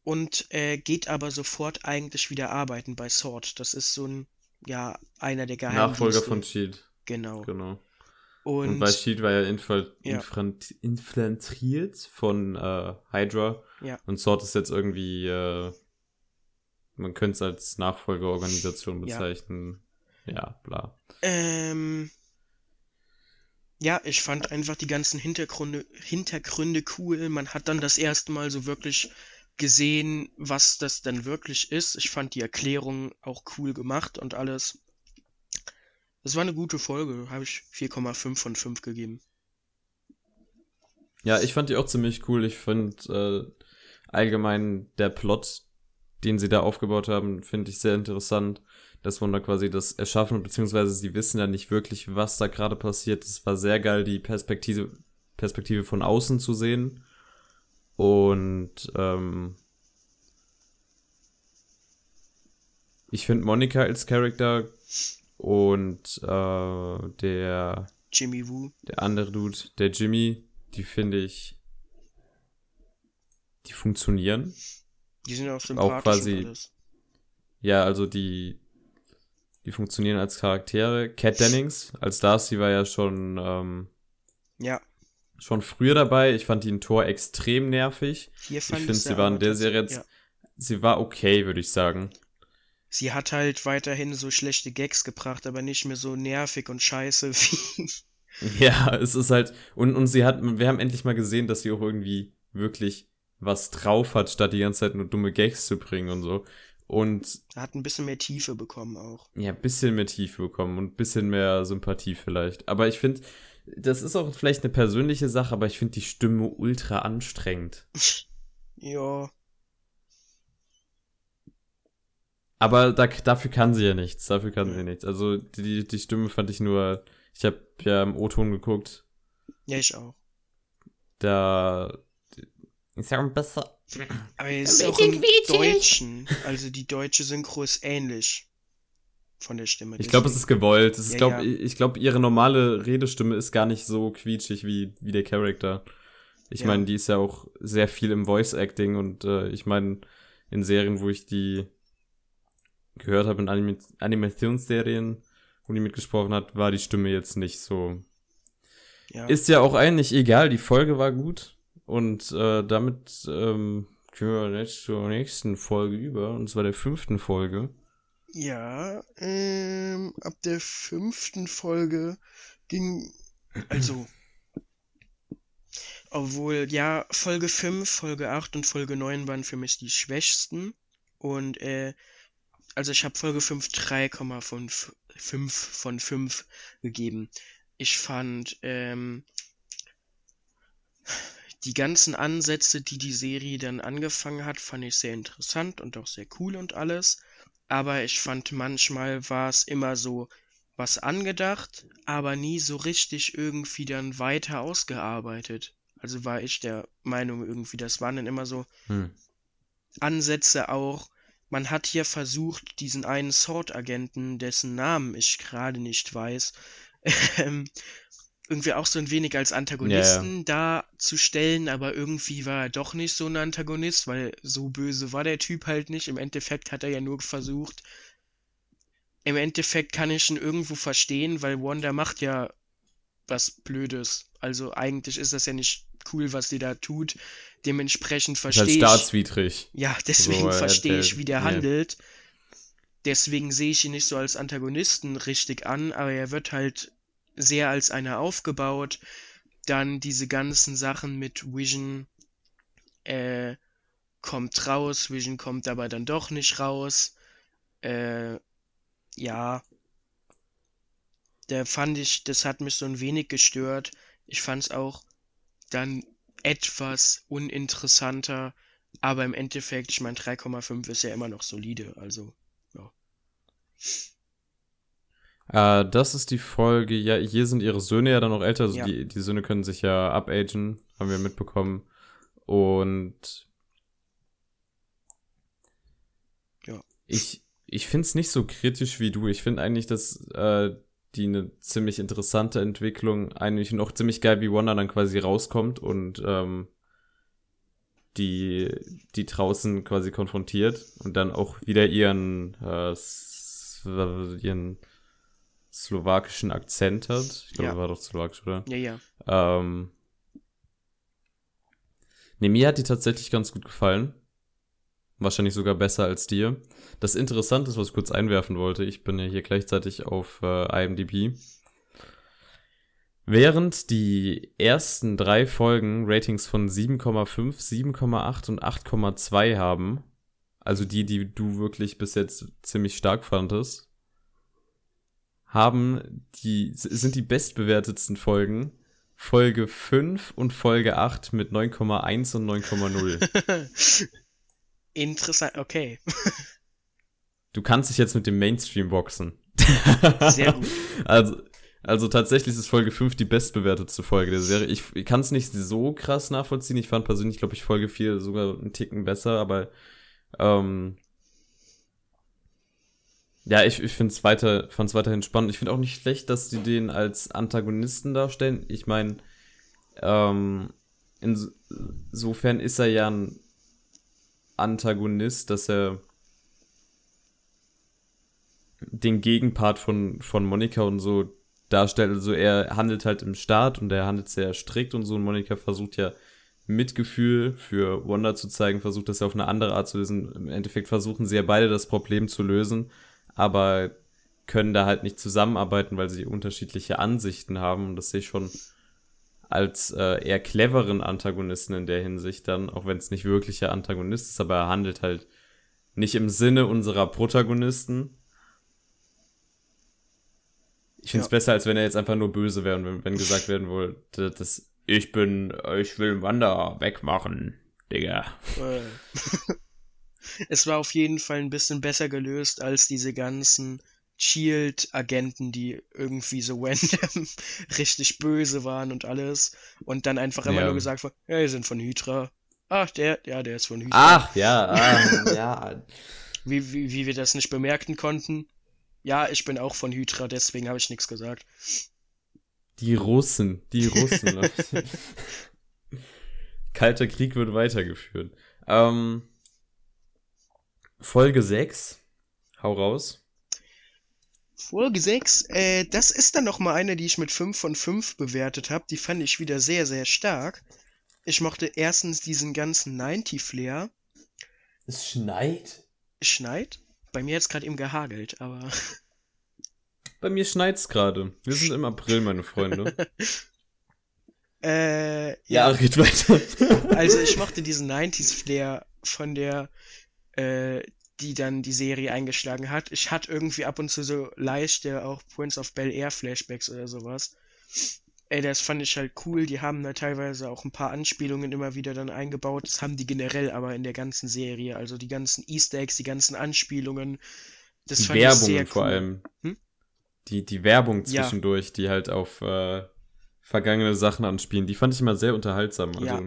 Und äh, geht aber sofort eigentlich wieder arbeiten bei Sword. Das ist so ein, ja, einer der Geheimdienste. Nachfolger von Shield. Genau. Genau. Und, Und, weil Shield war ja infil Ja. infiltriert von äh, Hydra. Ja. Und Sword ist jetzt irgendwie, äh, man könnte es als Nachfolgeorganisation Ja. bezeichnen. Ja, bla. ähm, ja, ich fand einfach die ganzen Hintergründe, Hintergründe cool. Man hat dann das erste Mal so wirklich gesehen, was das dann wirklich ist. Ich fand die Erklärung auch cool gemacht und alles. Es war eine gute Folge, habe ich 4,5 von 5 gegeben. Ja, ich fand die auch ziemlich cool. Ich fand äh, allgemein der Plot, den sie da aufgebaut haben, finde ich sehr interessant. Dass man da quasi das erschaffen, beziehungsweise sie wissen ja nicht wirklich, was da gerade passiert. Es war sehr geil, die Perspektive, Perspektive von außen zu sehen. Und ähm, ich finde Monika als Charakter und äh, der Jimmy Woo. der andere Dude, der Jimmy, die finde ich, die funktionieren. Die sind auch sympathisch quasi- und alles. Ja, also die, die funktionieren als Charaktere. Cat Dennings als Darcy war ja schon, ähm, Ja, schon früher dabei. Ich fand die in Tor extrem nervig. hier Ich fand finde, sie war in der Serie jetzt, sie war okay, würde ich sagen. Sie hat halt weiterhin so schlechte Gags gebracht, aber nicht mehr so nervig und scheiße wie. Ja, es ist halt, und, und sie hat, wir haben endlich mal gesehen, dass sie auch irgendwie wirklich was drauf hat, statt die ganze Zeit nur dumme Gags zu bringen und so. Und. Hat ein bisschen mehr Tiefe bekommen auch. Ja, ein bisschen mehr Tiefe bekommen und ein bisschen mehr Sympathie vielleicht. Aber ich finde, das ist auch vielleicht eine persönliche Sache, aber ich finde die Stimme ultra anstrengend. ja. Aber da, dafür kann sie ja nichts. Dafür kann ja. sie nichts. Also die, die Stimme fand ich nur. Ich habe ja im O-Ton geguckt. Ja, ich auch. Da ist ja ein bisschen. Aber es ist auch im Deutschen. Also die deutsche Synchro ist ähnlich von der Stimme. Ich glaube, es ist gewollt. Ich ja, glaube, ja. ich glaube, ihre normale Redestimme ist gar nicht so quietschig wie, wie der Charakter. Ich ja. meine, die ist ja auch sehr viel im Voice Acting und äh, ich meine, in Serien, wo ich die gehört habe, in Anim Animationsserien, wo die mitgesprochen hat, war die Stimme jetzt nicht so. Ja. Ist ja auch eigentlich egal, die Folge war gut und äh, damit ähm, können wir jetzt zur nächsten Folge über, und zwar der fünften Folge. Ja, ähm, ab der fünften Folge ging, also, obwohl, ja, Folge 5, Folge 8 und Folge 9 waren für mich die schwächsten. Und, äh, also ich habe Folge 5 3,5 von 5 gegeben. Ich fand, ähm, die ganzen Ansätze, die die Serie dann angefangen hat, fand ich sehr interessant und auch sehr cool und alles aber ich fand manchmal war es immer so was angedacht, aber nie so richtig irgendwie dann weiter ausgearbeitet. Also war ich der Meinung irgendwie, das waren dann immer so hm. Ansätze auch. Man hat hier versucht, diesen einen Sword-Agenten, dessen Namen ich gerade nicht weiß, ähm, irgendwie auch so ein wenig als Antagonisten ja. darzustellen, aber irgendwie war er doch nicht so ein Antagonist, weil so böse war der Typ halt nicht. Im Endeffekt hat er ja nur versucht. Im Endeffekt kann ich ihn irgendwo verstehen, weil Wanda macht ja was Blödes. Also eigentlich ist das ja nicht cool, was die da tut. Dementsprechend verstehe ich. staatswidrig. Ja, deswegen so, verstehe ich, wie der ja. handelt. Deswegen sehe ich ihn nicht so als Antagonisten richtig an, aber er wird halt sehr als einer aufgebaut. Dann diese ganzen Sachen mit Vision äh, kommt raus, Vision kommt aber dann doch nicht raus. Äh, ja. Da fand ich, das hat mich so ein wenig gestört. Ich fand es auch dann etwas uninteressanter, aber im Endeffekt, ich meine, 3,5 ist ja immer noch solide, also, ja. Äh, das ist die Folge, ja, hier sind ihre Söhne ja dann noch älter, also ja. die, die Söhne können sich ja upagen, haben wir mitbekommen. Und ja. ich, ich finde es nicht so kritisch wie du. Ich finde eigentlich, dass äh, die eine ziemlich interessante Entwicklung, eigentlich noch ziemlich geil, wie Wanda dann quasi rauskommt und ähm, die, die draußen quasi konfrontiert und dann auch wieder ihren, äh, ihren slowakischen Akzent hat. Ich glaube, ja. war doch slowakisch, oder? Ja, ja. Ähm, ne, mir hat die tatsächlich ganz gut gefallen. Wahrscheinlich sogar besser als dir. Das Interessante ist, was ich kurz einwerfen wollte, ich bin ja hier gleichzeitig auf äh, IMDb. Während die ersten drei Folgen Ratings von 7,5, 7,8 und 8,2 haben, also die, die du wirklich bis jetzt ziemlich stark fandest, haben die, sind die bestbewertetsten Folgen Folge 5 und Folge 8 mit 9,1 und 9,0. Interessant, okay. du kannst dich jetzt mit dem Mainstream boxen. Sehr gut. Also, also tatsächlich ist Folge 5 die bestbewertetste Folge der Serie. Ich, ich kann es nicht so krass nachvollziehen. Ich fand persönlich, glaube ich, Folge 4 sogar einen Ticken besser, aber ähm, ja, ich, ich finde es weiter, fand's weiterhin spannend. Ich finde auch nicht schlecht, dass die den als Antagonisten darstellen. Ich meine, ähm, insofern ist er ja ein Antagonist, dass er den Gegenpart von, von Monika und so darstellt. Also er handelt halt im Staat und er handelt sehr strikt und so. Und Monika versucht ja Mitgefühl für Wanda zu zeigen, versucht das ja auf eine andere Art zu lösen. Im Endeffekt versuchen sie ja beide das Problem zu lösen, aber können da halt nicht zusammenarbeiten, weil sie unterschiedliche Ansichten haben. Und das sehe ich schon als äh, eher cleveren Antagonisten in der Hinsicht dann, auch wenn es nicht wirklicher Antagonist ist, aber er handelt halt nicht im Sinne unserer Protagonisten. Ich finde es ja. besser, als wenn er jetzt einfach nur böse wäre und wenn, wenn gesagt werden wollte, dass ich bin, ich will Wanda wegmachen, Digga. Äh. es war auf jeden Fall ein bisschen besser gelöst als diese ganzen Shield-Agenten, die irgendwie so random richtig böse waren und alles. Und dann einfach immer ja. nur gesagt haben, ja, die sind von Hydra. Ach, der, ja, der ist von Hydra. Ach, ja, ah, ja. Wie, wie, wie wir das nicht bemerken konnten. Ja, ich bin auch von Hydra, deswegen habe ich nichts gesagt. Die Russen, die Russen. Leute. Kalter Krieg wird weitergeführt. Ähm, Folge 6. Hau raus. Folge 6, äh, das ist dann nochmal eine, die ich mit 5 von 5 bewertet habe. Die fand ich wieder sehr, sehr stark. Ich mochte erstens diesen ganzen 90-Flair. Es schneit. Es schneit? Bei mir hat es gerade eben gehagelt, aber. Bei mir schneit's gerade. Wir sind im April, meine Freunde. äh, ja, ja, red weiter. also ich mochte diesen 90s-Flair von der äh, die dann die Serie eingeschlagen hat. Ich hatte irgendwie ab und zu so leichte auch Prince of Bel Air Flashbacks oder sowas. Ey, das fand ich halt cool. Die haben da teilweise auch ein paar Anspielungen immer wieder dann eingebaut. Das haben die generell aber in der ganzen Serie. Also die ganzen Easter Eggs, die ganzen Anspielungen. Das die fand Werbung ich sehr cool. vor allem. Hm? Die, die Werbung zwischendurch, ja. die halt auf äh, vergangene Sachen anspielen, die fand ich immer sehr unterhaltsam. Also. Ja.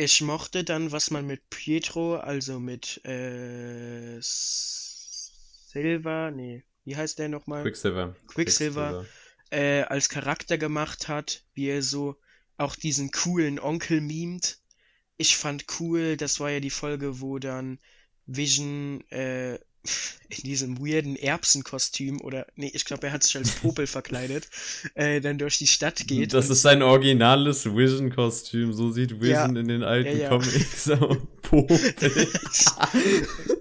Ich mochte dann, was man mit Pietro, also mit äh, Silver, nee, wie heißt der nochmal? Quicksilver. Quicksilver, Quicksilver. Äh, als Charakter gemacht hat, wie er so auch diesen coolen Onkel mimt. Ich fand cool, das war ja die Folge, wo dann Vision äh, in diesem weirden Erbsenkostüm oder nee, ich glaube, er hat sich als Popel verkleidet, äh, dann durch die Stadt geht. Das ist sein originales Vision-Kostüm, so sieht Vision ja, in den alten ja, ja. Comics Popel.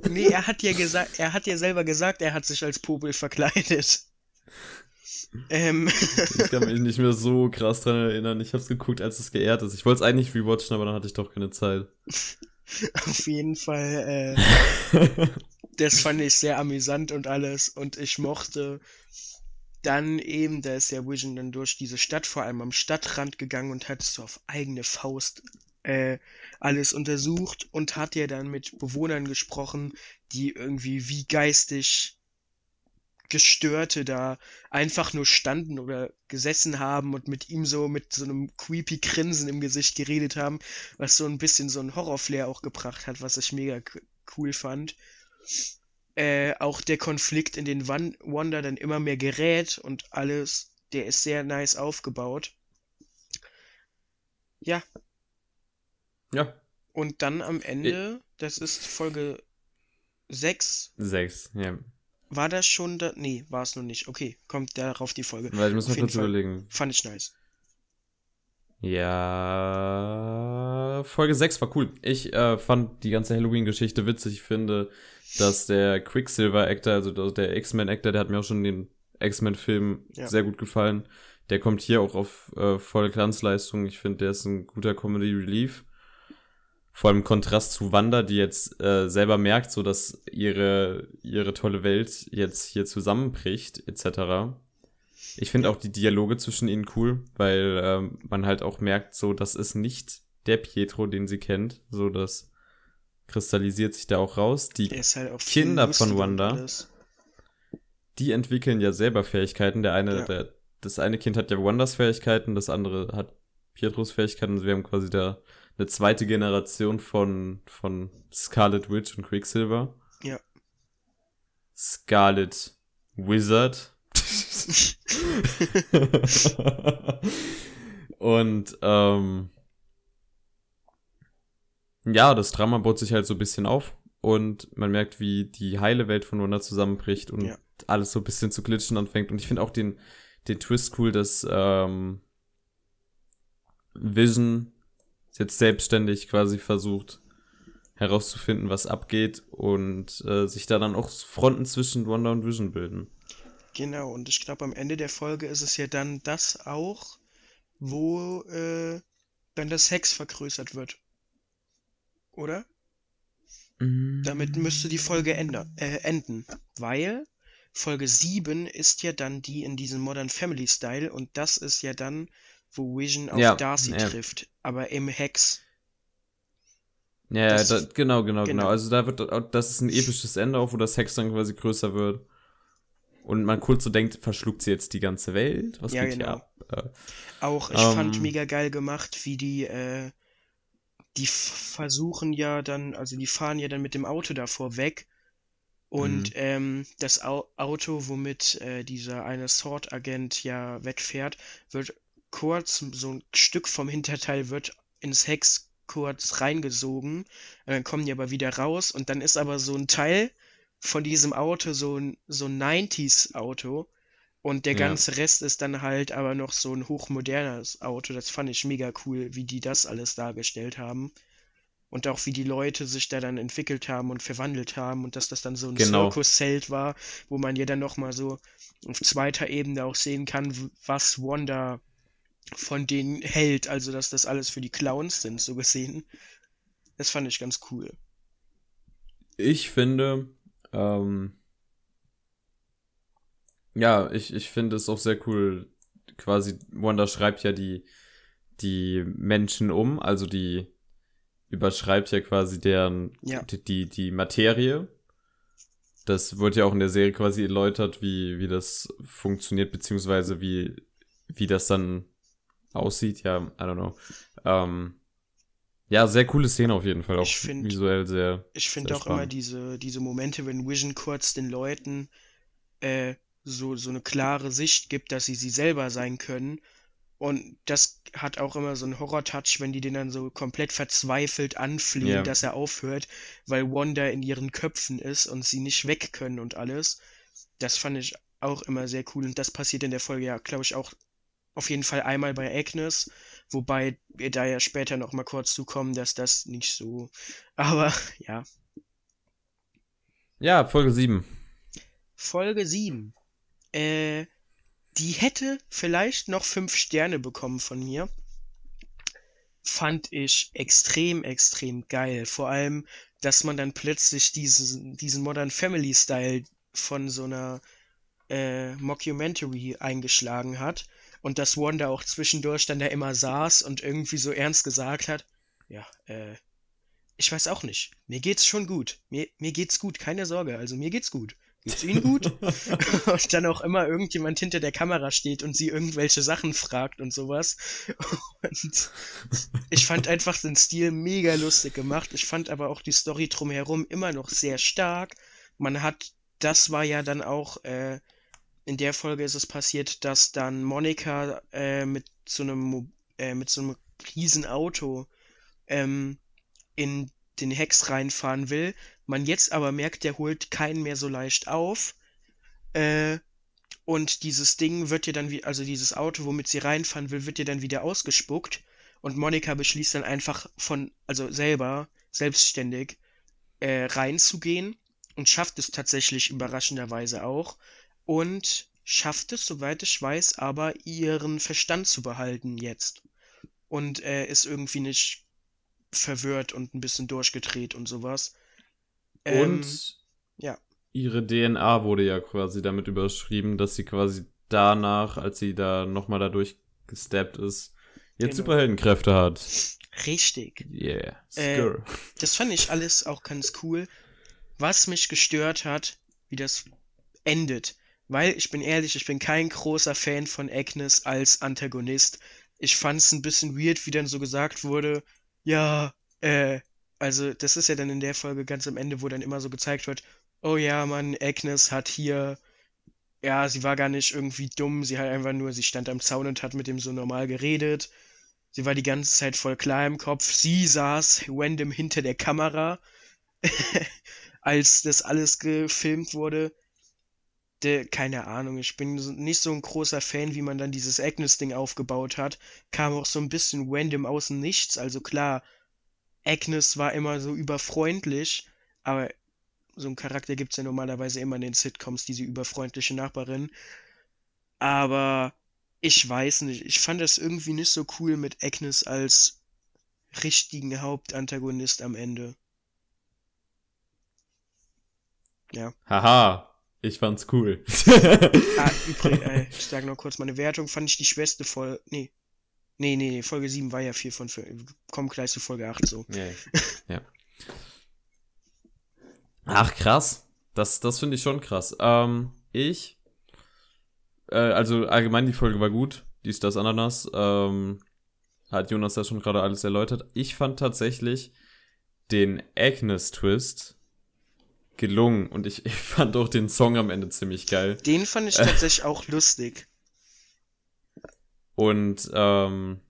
nee, er hat ja gesagt, er hat ja selber gesagt, er hat sich als Popel verkleidet. Ähm. ich kann mich nicht mehr so krass dran erinnern. Ich hab's geguckt, als es geehrt ist. Ich wollte es eigentlich rewatchen, aber dann hatte ich doch keine Zeit. Auf jeden Fall, äh, das fand ich sehr amüsant und alles. Und ich mochte dann eben, da ist ja Vision dann durch diese Stadt, vor allem am Stadtrand gegangen und hat so auf eigene Faust äh, alles untersucht und hat ja dann mit Bewohnern gesprochen, die irgendwie wie geistig Gestörte da einfach nur standen oder gesessen haben und mit ihm so mit so einem creepy Grinsen im Gesicht geredet haben, was so ein bisschen so ein Horrorflair auch gebracht hat, was ich mega cool fand äh, auch der Konflikt in den Wonder dann immer mehr gerät und alles, der ist sehr nice aufgebaut. Ja. Ja. Und dann am Ende, das ist Folge 6. 6, ja. War das schon da? Nee, war es noch nicht. Okay, kommt darauf die Folge. Weil ich muss mal kurz Fall überlegen. Fand ich nice. Ja, Folge 6 war cool. Ich äh, fand die ganze Halloween-Geschichte witzig. Ich finde, dass der Quicksilver-Actor, also der X-Men-Actor, der hat mir auch schon den X-Men-Film ja. sehr gut gefallen. Der kommt hier auch auf äh, volle Glanzleistung. Ich finde, der ist ein guter Comedy-Relief. Vor allem im Kontrast zu Wanda, die jetzt äh, selber merkt, so dass ihre, ihre tolle Welt jetzt hier zusammenbricht, etc. Ich finde auch die Dialoge zwischen ihnen cool, weil ähm, man halt auch merkt, so, das ist nicht der Pietro, den sie kennt, so das kristallisiert sich da auch raus. Die halt Kinder von Wanda, die entwickeln ja selber Fähigkeiten. Der eine, ja. der, das eine Kind hat ja Wandas Fähigkeiten, das andere hat Pietros Fähigkeiten. Also wir haben quasi da eine zweite Generation von, von Scarlet Witch und Quicksilver. Ja. Scarlet Wizard. und ähm, ja, das Drama baut sich halt so ein bisschen auf und man merkt, wie die heile Welt von Wanda zusammenbricht und ja. alles so ein bisschen zu glitschen anfängt. Und ich finde auch den, den Twist cool, dass ähm, Vision jetzt selbstständig quasi versucht herauszufinden, was abgeht und äh, sich da dann auch Fronten zwischen Wonder und Vision bilden. Genau, und ich glaube, am Ende der Folge ist es ja dann das auch, wo äh, dann das Hex vergrößert wird. Oder? Mm. Damit müsste die Folge änder, äh, enden, weil Folge 7 ist ja dann die in diesem Modern Family Style und das ist ja dann, wo Vision auf Ja, Darcy ja. trifft, aber im Hex. Ja, Das- da, genau, genau, genau, genau. Also da wird, das ist ein episches Ende auch, wo das Hex dann quasi größer wird. Und man kurz so denkt, verschluckt sie jetzt die ganze Welt? Was Ja, geht hier genau. ab? Äh, Auch, ich fand Ähm. mega geil gemacht, wie die, äh, die versuchen ja dann, also die fahren ja dann mit dem Auto davor weg. Und Mhm. ähm, das Au Auto, womit äh, dieser eine Sword-Agent ja wegfährt, wird kurz, so ein Stück vom Hinterteil wird ins Hex kurz reingesogen. Und dann kommen die aber wieder raus und dann ist aber so ein Teil von diesem Auto so ein, so ein 90s-Auto. Und der Ja. ganze Rest ist dann halt aber noch so ein hochmodernes Auto. Das fand ich mega cool, wie die das alles dargestellt haben. Und auch wie die Leute sich da dann entwickelt haben und verwandelt haben und dass das dann so ein Genau. Zirkuszelt war, wo man ja dann nochmal so auf zweiter Ebene auch sehen kann, was Wanda von denen hält. Also, dass das alles für die Clowns sind, so gesehen. Das fand ich ganz cool. Ich finde, ähm, ja, ich, ich finde es auch sehr cool, quasi, Wanda schreibt ja die, die Menschen um, also die überschreibt ja quasi deren, Ja. die, die, die Materie. Das wird ja auch in der Serie quasi erläutert, wie, wie das funktioniert, beziehungsweise wie, wie das dann aussieht, ja, I don't know. Ähm, ja, sehr coole Szene auf jeden Fall, auch Ich find- visuell sehr, Ich finde auch immer spannend. diese, diese Momente, wenn Vision kurz den Leuten äh, so, so eine klare Sicht gibt, dass sie sie selber sein können. Und das hat auch immer so einen Horror-Touch, wenn die den dann so komplett verzweifelt anflehen, Ja. dass er aufhört, weil Wanda in ihren Köpfen ist und sie nicht weg können und alles. Das fand ich auch immer sehr cool. Und das passiert in der Folge ja, glaube ich, auch auf jeden Fall einmal bei Agnes, wobei wir da ja später noch mal kurz zukommen, dass das nicht so. Aber ja, Ja, Folge 7. Folge 7. Äh, die hätte vielleicht noch fünf Sterne bekommen von mir. Fand ich extrem, extrem geil. Vor allem, dass man dann plötzlich diesen, diesen Modern Family Style von so einer äh, Mockumentary eingeschlagen hat. Und dass Wanda auch zwischendurch dann da immer saß und irgendwie so ernst gesagt hat, ja, äh, ich weiß auch nicht. Mir geht's schon gut. Mir, mir geht's gut, keine Sorge. Also mir geht's gut. Geht's Ihnen gut? und dann auch immer irgendjemand hinter der Kamera steht und sie irgendwelche Sachen fragt und sowas. Und ich fand einfach den Stil mega lustig gemacht. Ich fand aber auch die Story drumherum immer noch sehr stark. Man hat, das war ja dann auch, äh, in der Folge ist es passiert, dass dann Monika äh, mit so einem, äh, mit so einem riesen Auto ähm, in den Hex reinfahren will. Man jetzt aber merkt, der holt keinen mehr so leicht auf. Äh, und dieses Ding wird ja dann wie, also dieses Auto, womit sie reinfahren will, wird ja dann wieder ausgespuckt. Und Monika beschließt dann einfach von, also selber, selbstständig, äh, reinzugehen und schafft es tatsächlich überraschenderweise auch. Und schafft es, soweit ich weiß, aber ihren Verstand zu behalten jetzt. Und äh, ist irgendwie nicht verwirrt und ein bisschen durchgedreht und sowas. Ähm, Und ja. ihre DNA wurde ja quasi damit überschrieben, dass sie quasi danach, als sie da nochmal da durchgesteppt ist, jetzt Genau. Superheldenkräfte hat. Richtig. Yeah. Äh. Das fand ich alles auch ganz cool. Was mich gestört hat, wie das endet. Weil, ich bin ehrlich, ich bin kein großer Fan von Agnes als Antagonist. Ich fand's ein bisschen weird, wie dann so gesagt wurde, ja, äh, also das ist ja dann in der Folge ganz am Ende, wo dann immer so gezeigt wird, oh ja, Mann, Agnes hat hier, ja, sie war gar nicht irgendwie dumm, sie hat einfach nur, sie stand am Zaun und hat mit dem so normal geredet. Sie war die ganze Zeit voll klar im Kopf. Sie saß random hinter der Kamera, als das alles gefilmt wurde. De, keine Ahnung, ich bin nicht so ein großer Fan, wie man dann dieses Agnes-Ding aufgebaut hat. Kam auch so ein bisschen random aus dem Nichts. Also klar, Agnes war immer so überfreundlich, aber so einen Charakter gibt es ja normalerweise immer in den Sitcoms, diese überfreundliche Nachbarin. Aber ich weiß nicht, ich fand das irgendwie nicht so cool mit Agnes als richtigen Hauptantagonist am Ende. Ja. Haha, ich fand's cool. ah, übrigens, äh, ich sage noch kurz meine Wertung, fand ich die schwächste Folge. Nee. Nee, nee, Folge 7 war ja 4 von 5. Kommen gleich zu Folge 8 so. Ja. ja. Ach, krass. Das, das finde ich schon krass. Ähm, ich. Äh, also allgemein die Folge war gut. Dies, das, Ananas. Ähm, hat Jonas ja schon gerade alles erläutert. Ich fand tatsächlich den Agnes-Twist gelungen und ich, ich, fand auch den Song am Ende ziemlich geil. Den fand ich tatsächlich auch lustig. Und ähm,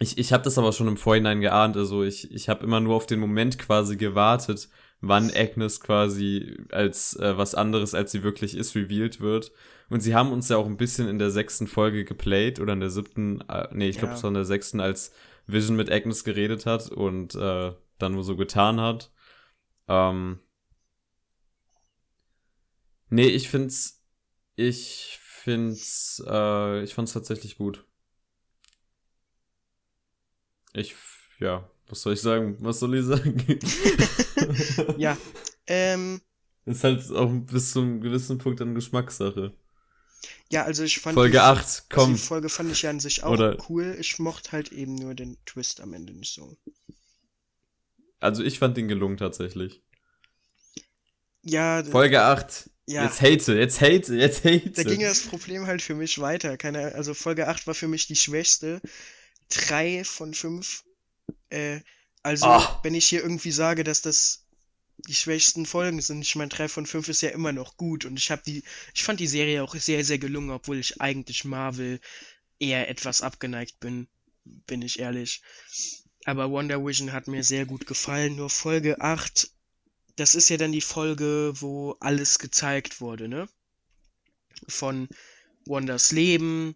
ich, ich habe das aber schon im Vorhinein geahnt. Also ich, ich habe immer nur auf den Moment quasi gewartet, wann Agnes quasi als äh, was anderes, als sie wirklich ist, revealed wird. Und sie haben uns ja auch ein bisschen in der sechsten Folge geplayt oder in der siebten, äh, nee, ich glaube, ja. es war in der sechsten, als Vision mit Agnes geredet hat und äh, dann nur so getan hat. Ähm, nee, ich find's, ich find's, äh, ich fand's tatsächlich gut. Ich, ja, was soll ich sagen? Was soll ich sagen? ja, ähm. Ist halt auch bis zu einem gewissen Punkt eine Geschmackssache. Ja, also ich fand. Folge die, 8, komm. Also die Folge fand ich ja an sich auch Oder cool. Ich mochte halt eben nur den Twist am Ende nicht so. Also ich fand den gelungen tatsächlich. Ja. Folge 8. Ja. Jetzt hate, jetzt hate, jetzt hate. Da ging das Problem halt für mich weiter. Keine, also Folge 8 war für mich die schwächste. Drei von fünf. Äh, also, oh. wenn ich hier irgendwie sage, dass das die schwächsten Folgen sind. Ich meine, 3 von 5 ist ja immer noch gut und ich habe die, ich fand die Serie auch sehr, sehr gelungen, obwohl ich eigentlich Marvel eher etwas abgeneigt bin, bin ich ehrlich. Aber Wonder Vision hat mir sehr gut gefallen. Nur Folge 8, das ist ja dann die Folge, wo alles gezeigt wurde, ne? Von Wonders Leben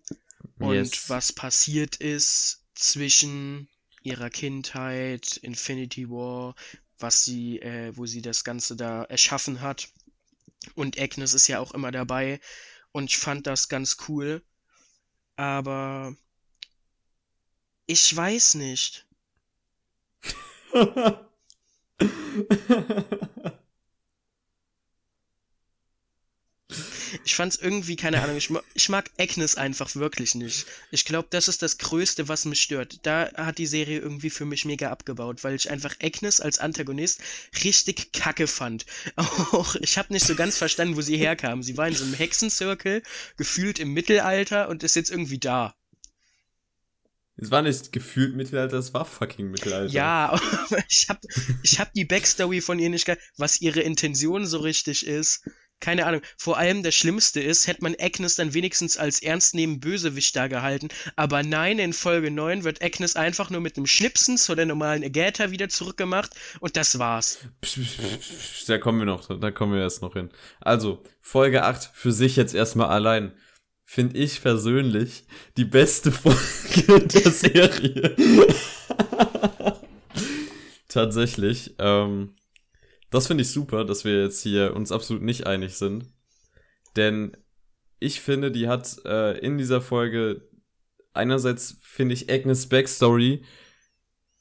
und yes. was passiert ist zwischen ihrer Kindheit, Infinity War, was sie, äh, wo sie das Ganze da erschaffen hat. Und Agnes ist ja auch immer dabei. Und ich fand das ganz cool. Aber ich weiß nicht. Ich fand's irgendwie, keine Ahnung, ich, ich mag Agnes einfach wirklich nicht. Ich glaube, das ist das Größte, was mich stört. Da hat die Serie irgendwie für mich mega abgebaut, weil ich einfach Agnes als Antagonist richtig kacke fand. Auch, ich habe nicht so ganz verstanden, wo sie herkam. Sie war in so einem Hexenzirkel, gefühlt im Mittelalter und ist jetzt irgendwie da. Es war nicht gefühlt Mittelalter, es war fucking Mittelalter. Ja, ich hab, ich hab die Backstory von ihr nicht, was ihre Intention so richtig ist keine Ahnung. Vor allem das Schlimmste ist, hätte man Agnes dann wenigstens als ernstnehmend Bösewicht da gehalten. Aber nein, in Folge 9 wird Agnes einfach nur mit einem Schnipsen zu der normalen Agatha wieder zurückgemacht und das war's. Da kommen wir noch, da kommen wir erst noch hin. Also, Folge 8 für sich jetzt erstmal allein. Finde ich persönlich die beste Folge der Serie. Tatsächlich. Ähm, das finde ich super, dass wir jetzt hier uns absolut nicht einig sind. Denn ich finde, die hat äh, in dieser Folge einerseits finde ich Agnes Backstory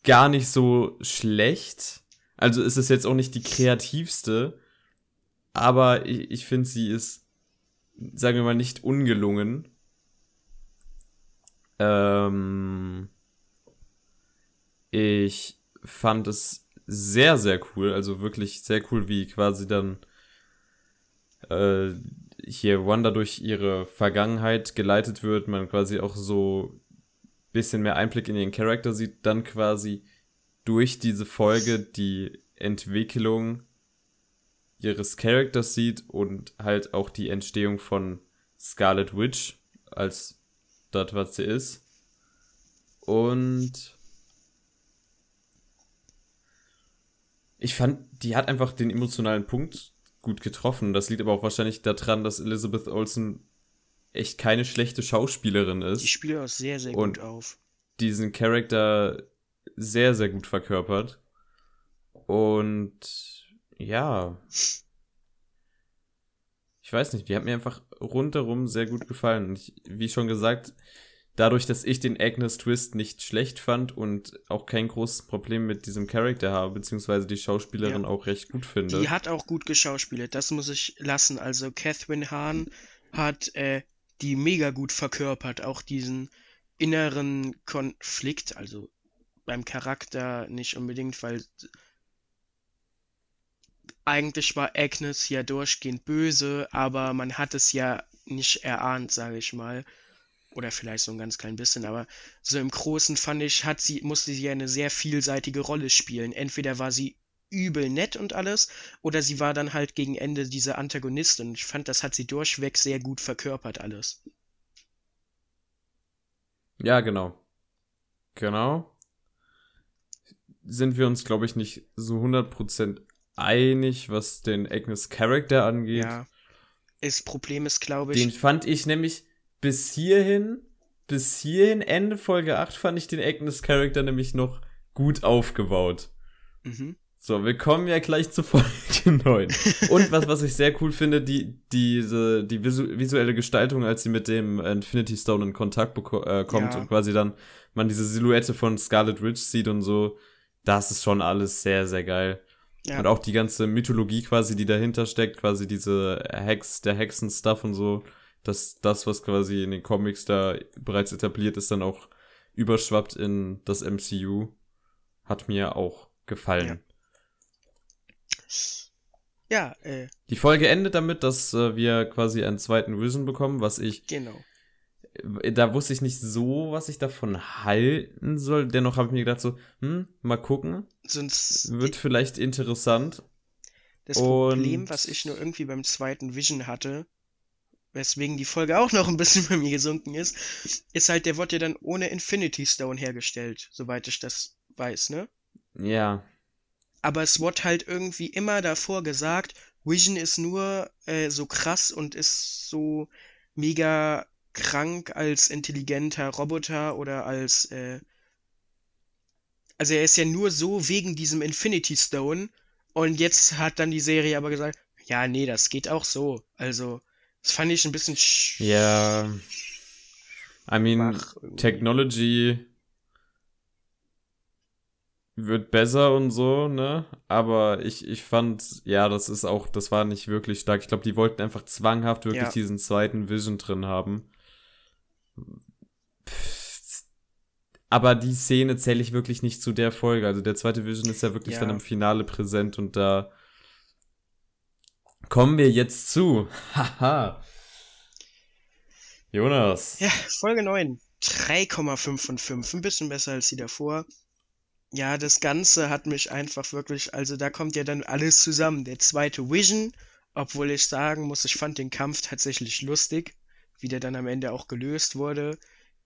gar nicht so schlecht. Also ist es jetzt auch nicht die kreativste, aber ich, ich finde, sie ist, sagen wir mal, nicht ungelungen. Ähm, ich fand es sehr, sehr cool. Also wirklich sehr cool, wie quasi dann äh, hier Wanda durch ihre Vergangenheit geleitet wird. Man quasi auch so bisschen mehr Einblick in ihren Charakter sieht. Dann quasi durch diese Folge die Entwicklung ihres Charakters sieht und halt auch die Entstehung von Scarlet Witch als das, was sie ist. Und ich fand, die hat einfach den emotionalen Punkt gut getroffen. Das liegt aber auch wahrscheinlich daran, dass Elizabeth Olsen echt keine schlechte Schauspielerin ist. Die spielt auch sehr, sehr gut auf. Diesen Charakter sehr, sehr gut verkörpert. Und ja. Ich weiß nicht, die hat mir einfach rundherum sehr gut gefallen. Ich, wie schon gesagt, dadurch, dass ich den Agnes Twist nicht schlecht fand und auch kein großes Problem mit diesem Charakter habe, beziehungsweise die Schauspielerin ja. auch recht gut finde. Die hat auch gut geschauspielt, das muss ich lassen. Also Catherine Hahn hat äh, die mega gut verkörpert, auch diesen inneren Konflikt, also beim Charakter nicht unbedingt, weil eigentlich war Agnes ja durchgehend böse, aber man hat es ja nicht erahnt, sage ich mal. Oder vielleicht so ein ganz klein bisschen, aber so im Großen fand ich, hat sie, musste sie ja eine sehr vielseitige Rolle spielen. Entweder war sie übel nett und alles, oder sie war dann halt gegen Ende diese Antagonistin. Ich fand, das hat sie durchweg sehr gut verkörpert alles. Ja, genau. Genau. Sind wir uns, glaube ich, nicht so 100% einig, was den Agnes Charakter angeht. Ja. Das Problem ist, glaube ich. Den fand ich nämlich bis hierhin, bis hierhin, Ende Folge 8, fand ich den Agnes Charakter nämlich noch gut aufgebaut. Mhm. So, wir kommen ja gleich zu Folge 9. Und was, was ich sehr cool finde, die, diese, die visu visuelle Gestaltung, als sie mit dem Infinity Stone in Kontakt äh, kommt ja. und quasi dann man diese Silhouette von Scarlet Witch sieht und so, das ist schon alles sehr, sehr geil. Ja. Und auch die ganze Mythologie quasi, die dahinter steckt, quasi diese Hex, der Hexen-Stuff und so, dass das, was quasi in den Comics da bereits etabliert ist, dann auch überschwappt in das MCU, hat mir auch gefallen. Ja, ja äh. Die Folge endet damit, dass äh, wir quasi einen zweiten Vision bekommen, was ich. Genau. Da wusste ich nicht so, was ich davon halten soll. Dennoch habe ich mir gedacht, so, hm, mal gucken. Sonst Wird vielleicht interessant. Das Problem, was ich nur irgendwie beim zweiten Vision hatte, weswegen die Folge auch noch ein bisschen bei mir gesunken ist, ist halt, der wurde ja dann ohne Infinity Stone hergestellt, soweit ich das weiß, ne? Ja. Aber es wurde halt irgendwie immer davor gesagt, Vision ist nur äh, so krass und ist so mega krank als intelligenter Roboter oder als äh, also er ist ja nur so wegen diesem Infinity Stone und jetzt hat dann die Serie aber gesagt, ja, nee, das geht auch so. Also das fand ich ein bisschen. Ja. Yeah. I mean, Technology wird besser und so, ne? Aber ich, ich fand, ja, das ist auch, das war nicht wirklich stark. Ich glaube, die wollten einfach zwanghaft wirklich ja. diesen zweiten Vision drin haben. Aber die Szene zähle ich wirklich nicht zu der Folge. Also der zweite Vision ist ja wirklich ja. dann im Finale präsent und da kommen wir jetzt zu. Haha. Jonas. Ja, Folge 9. 3,5 von 5. Ein bisschen besser als die davor. Ja, das Ganze hat mich einfach wirklich, also da kommt ja dann alles zusammen. Der zweite Vision, obwohl ich sagen muss, ich fand den Kampf tatsächlich lustig, wie der dann am Ende auch gelöst wurde,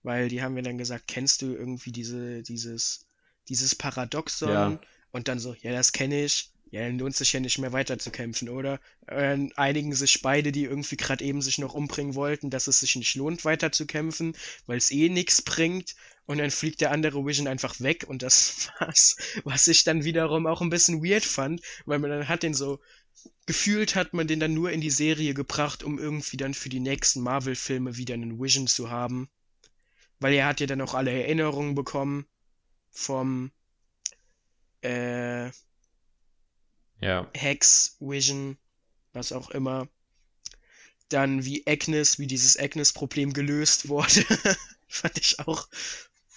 weil die haben mir dann gesagt, kennst du irgendwie diese, dieses, dieses Paradoxon? Ja. Und dann so, ja, das kenne ich ja, dann lohnt sich ja nicht mehr weiter zu kämpfen, oder? Äh, einigen sich beide, die irgendwie gerade eben sich noch umbringen wollten, dass es sich nicht lohnt, weiter zu kämpfen, weil es eh nichts bringt. Und dann fliegt der andere Vision einfach weg und das war's. Was ich dann wiederum auch ein bisschen weird fand, weil man dann hat den so, gefühlt hat man den dann nur in die Serie gebracht, um irgendwie dann für die nächsten Marvel-Filme wieder einen Vision zu haben. Weil er hat ja dann auch alle Erinnerungen bekommen vom, äh, ja. Hex, Vision, was auch immer. Dann wie Agnes, wie dieses Agnes-Problem gelöst wurde. fand ich auch.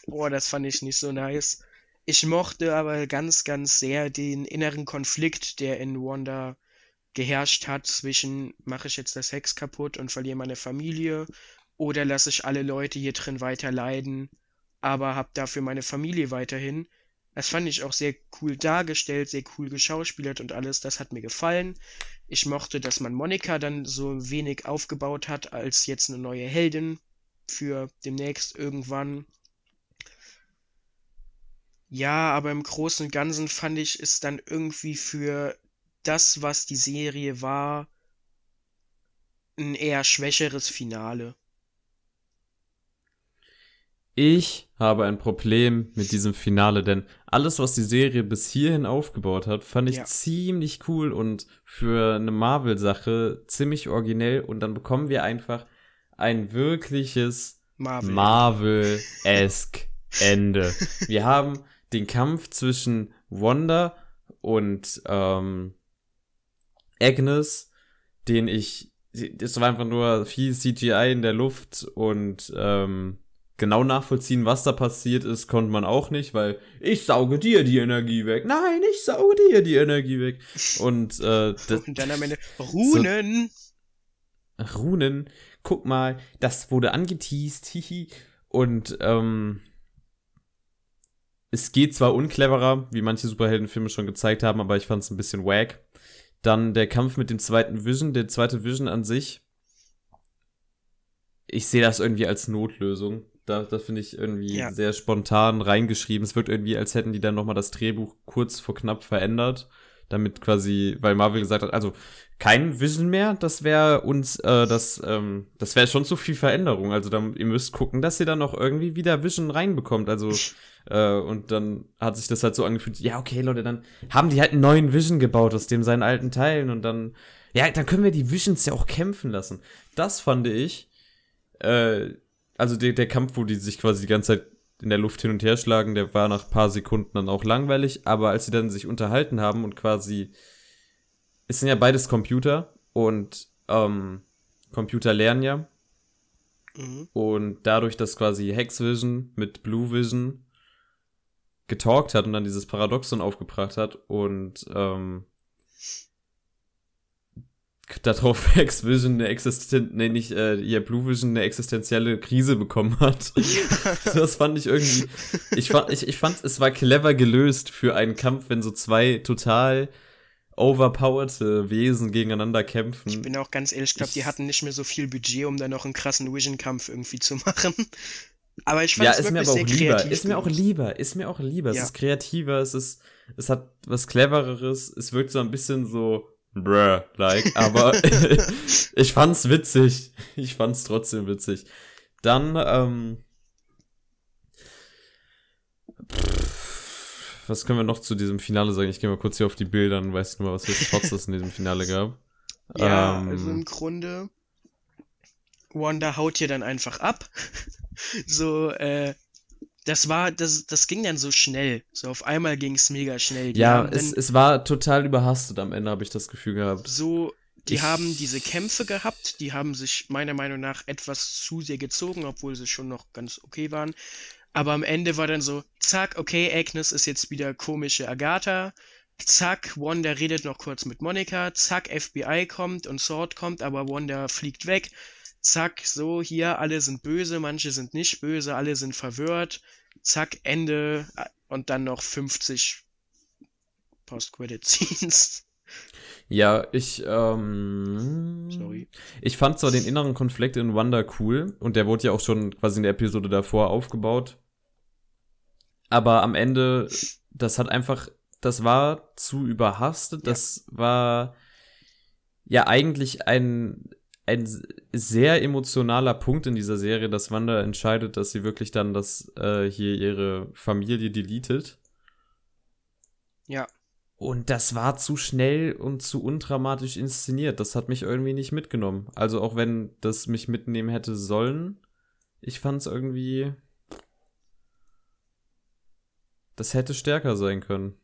Boah, das fand ich nicht so nice. Ich mochte aber ganz, ganz sehr den inneren Konflikt, der in Wanda geherrscht hat zwischen mache ich jetzt das Hex kaputt und verliere meine Familie oder lasse ich alle Leute hier drin weiter leiden, aber hab dafür meine Familie weiterhin. Das fand ich auch sehr cool dargestellt, sehr cool geschauspielert und alles. Das hat mir gefallen. Ich mochte, dass man Monika dann so wenig aufgebaut hat als jetzt eine neue Heldin für demnächst irgendwann. Ja, aber im Großen und Ganzen fand ich es dann irgendwie für das, was die Serie war, ein eher schwächeres Finale. Ich habe ein Problem mit diesem Finale, denn alles, was die Serie bis hierhin aufgebaut hat, fand ich Ja. ziemlich cool und für eine Marvel-Sache ziemlich originell. Und dann bekommen wir einfach ein wirkliches Marvel. Marvel-esque Ende. Wir haben den Kampf zwischen Wanda und ähm, Agnes, den ich, das war einfach nur viel CGI in der Luft und ähm, genau nachvollziehen, was da passiert ist, konnte man auch nicht, weil ich sauge dir die Energie weg. Nein, ich sauge dir die Energie weg. Und äh, das, Und dann am Ende Runen. Runen, guck mal, das wurde angeteased, hihi. Und ähm, es geht zwar uncleverer, wie manche Superheldenfilme schon gezeigt haben, aber ich fand es ein bisschen wack. Dann der Kampf mit dem zweiten Vision, der zweite Vision an sich. Ich sehe das irgendwie als Notlösung. Da, da finde ich irgendwie Ja. sehr spontan reingeschrieben. Es wirkt irgendwie, als hätten die dann nochmal das Drehbuch kurz vor knapp verändert. Damit quasi, weil Marvel gesagt hat, also kein Vision mehr, das wäre uns, äh, das, ähm, das wäre schon zu viel Veränderung. Also dann, ihr müsst gucken, dass ihr dann noch irgendwie wieder Vision reinbekommt. Also, äh, und dann hat sich das halt so angefühlt, ja, okay, Leute, dann haben die halt einen neuen Vision gebaut aus dem seinen alten Teilen und dann, ja, dann können wir die Visions ja auch kämpfen lassen. Das fand ich, äh, also der, der Kampf, wo die sich quasi die ganze Zeit in der Luft hin und her schlagen, der war nach paar Sekunden dann auch langweilig, aber als sie dann sich unterhalten haben und quasi, es sind ja beides Computer und ähm, Computer lernen ja Mhm. und dadurch, dass quasi Hex Vision mit Blue Vision getalkt hat und dann dieses Paradoxon aufgebracht hat und ähm, darauf Hex Vision eine existent, nee, nicht, äh, ja, Blue Vision eine existenzielle Krise bekommen hat. das fand ich irgendwie, ich fand, ich, ich fand, es war clever gelöst für einen Kampf, wenn so zwei total overpowerte Wesen gegeneinander kämpfen. Ich bin auch ganz ehrlich, ich glaube, die hatten nicht mehr so viel Budget, um da noch einen krassen Vision-Kampf irgendwie zu machen. Aber ich fand Ja, es ist mir aber sehr auch lieber. kreativ Ist mir auch lieber. Ist mir auch lieber. Ja. Es ist kreativer, es ist, es hat was clevereres. Es wirkt so ein bisschen so bruh, like, aber ich fand's witzig. Ich fand's trotzdem witzig. Dann, ähm, pff, was können wir noch zu diesem Finale sagen? Ich gehe mal kurz hier auf die Bilder, dann weiß ich nur mal, was für Shots es in diesem Finale gab. Ja, Ähm, also im Grunde, Wanda haut hier dann einfach ab. so, äh, das war, das, das ging dann so schnell. So auf einmal ging es mega schnell. Die ja, es, es war total überhastet am Ende, habe ich das Gefühl gehabt. so, die Ich- haben diese Kämpfe gehabt, die haben sich meiner Meinung nach etwas zu sehr gezogen, obwohl sie schon noch ganz okay waren. Aber am Ende war dann so, zack, okay, Agnes ist jetzt wieder komische Agatha. Zack, Wanda redet noch kurz mit Monika. Zack, FBI kommt und Sword kommt, aber Wanda fliegt weg. Zack, so, hier, alle sind böse, manche sind nicht böse, alle sind verwirrt. Zack, Ende. Und dann noch 50 Post-Credit-Scenes. Ja, ich, ähm, Sorry. Ich fand zwar den inneren Konflikt in Wanda cool und der wurde ja auch schon quasi in der Episode davor aufgebaut. Aber am Ende, das hat einfach, das war zu überhastet. Ja. Das war ja eigentlich ein, ein sehr emotionaler Punkt in dieser Serie, dass Wanda entscheidet, dass sie wirklich dann das äh, hier ihre Familie deletet. Ja. Und das war zu schnell und zu undramatisch inszeniert. Das hat mich irgendwie nicht mitgenommen. Also auch wenn das mich mitnehmen hätte sollen, ich fand es irgendwie. Das hätte stärker sein können.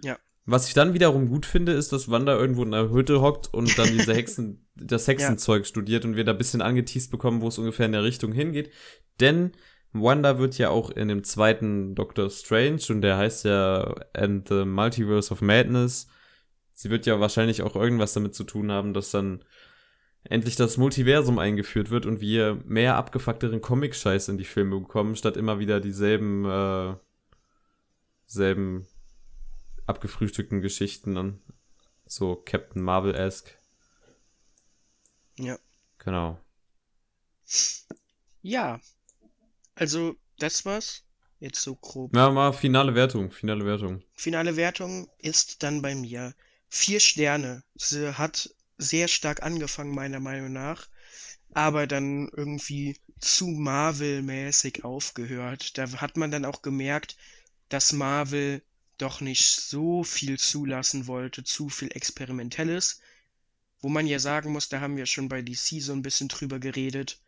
Ja. Was ich dann wiederum gut finde, ist, dass Wanda irgendwo in einer Hütte hockt und dann diese Hexen, das Hexenzeug studiert und wir da ein bisschen angeteased bekommen, wo es ungefähr in der Richtung hingeht. Denn Wanda wird ja auch in dem zweiten Doctor Strange und der heißt ja And the Multiverse of Madness. Sie wird ja wahrscheinlich auch irgendwas damit zu tun haben, dass dann endlich das Multiversum eingeführt wird und wir mehr abgefuckteren Comic-Scheiß in die Filme bekommen, statt immer wieder dieselben, äh, selben abgefrühstückten Geschichten an. So Captain Marvel-esque. Ja. Genau. Ja. Also, das war's Jetzt so grob. Ja, mal finale Wertung, finale Wertung. Finale Wertung ist dann bei mir vier Sterne. Sie hat sehr stark angefangen, meiner Meinung nach, aber dann irgendwie zu Marvel-mäßig aufgehört. Da hat man dann auch gemerkt, dass Marvel doch nicht so viel zulassen wollte, zu viel Experimentelles. Wo man ja sagen muss, da haben wir schon bei DC so ein bisschen drüber geredet.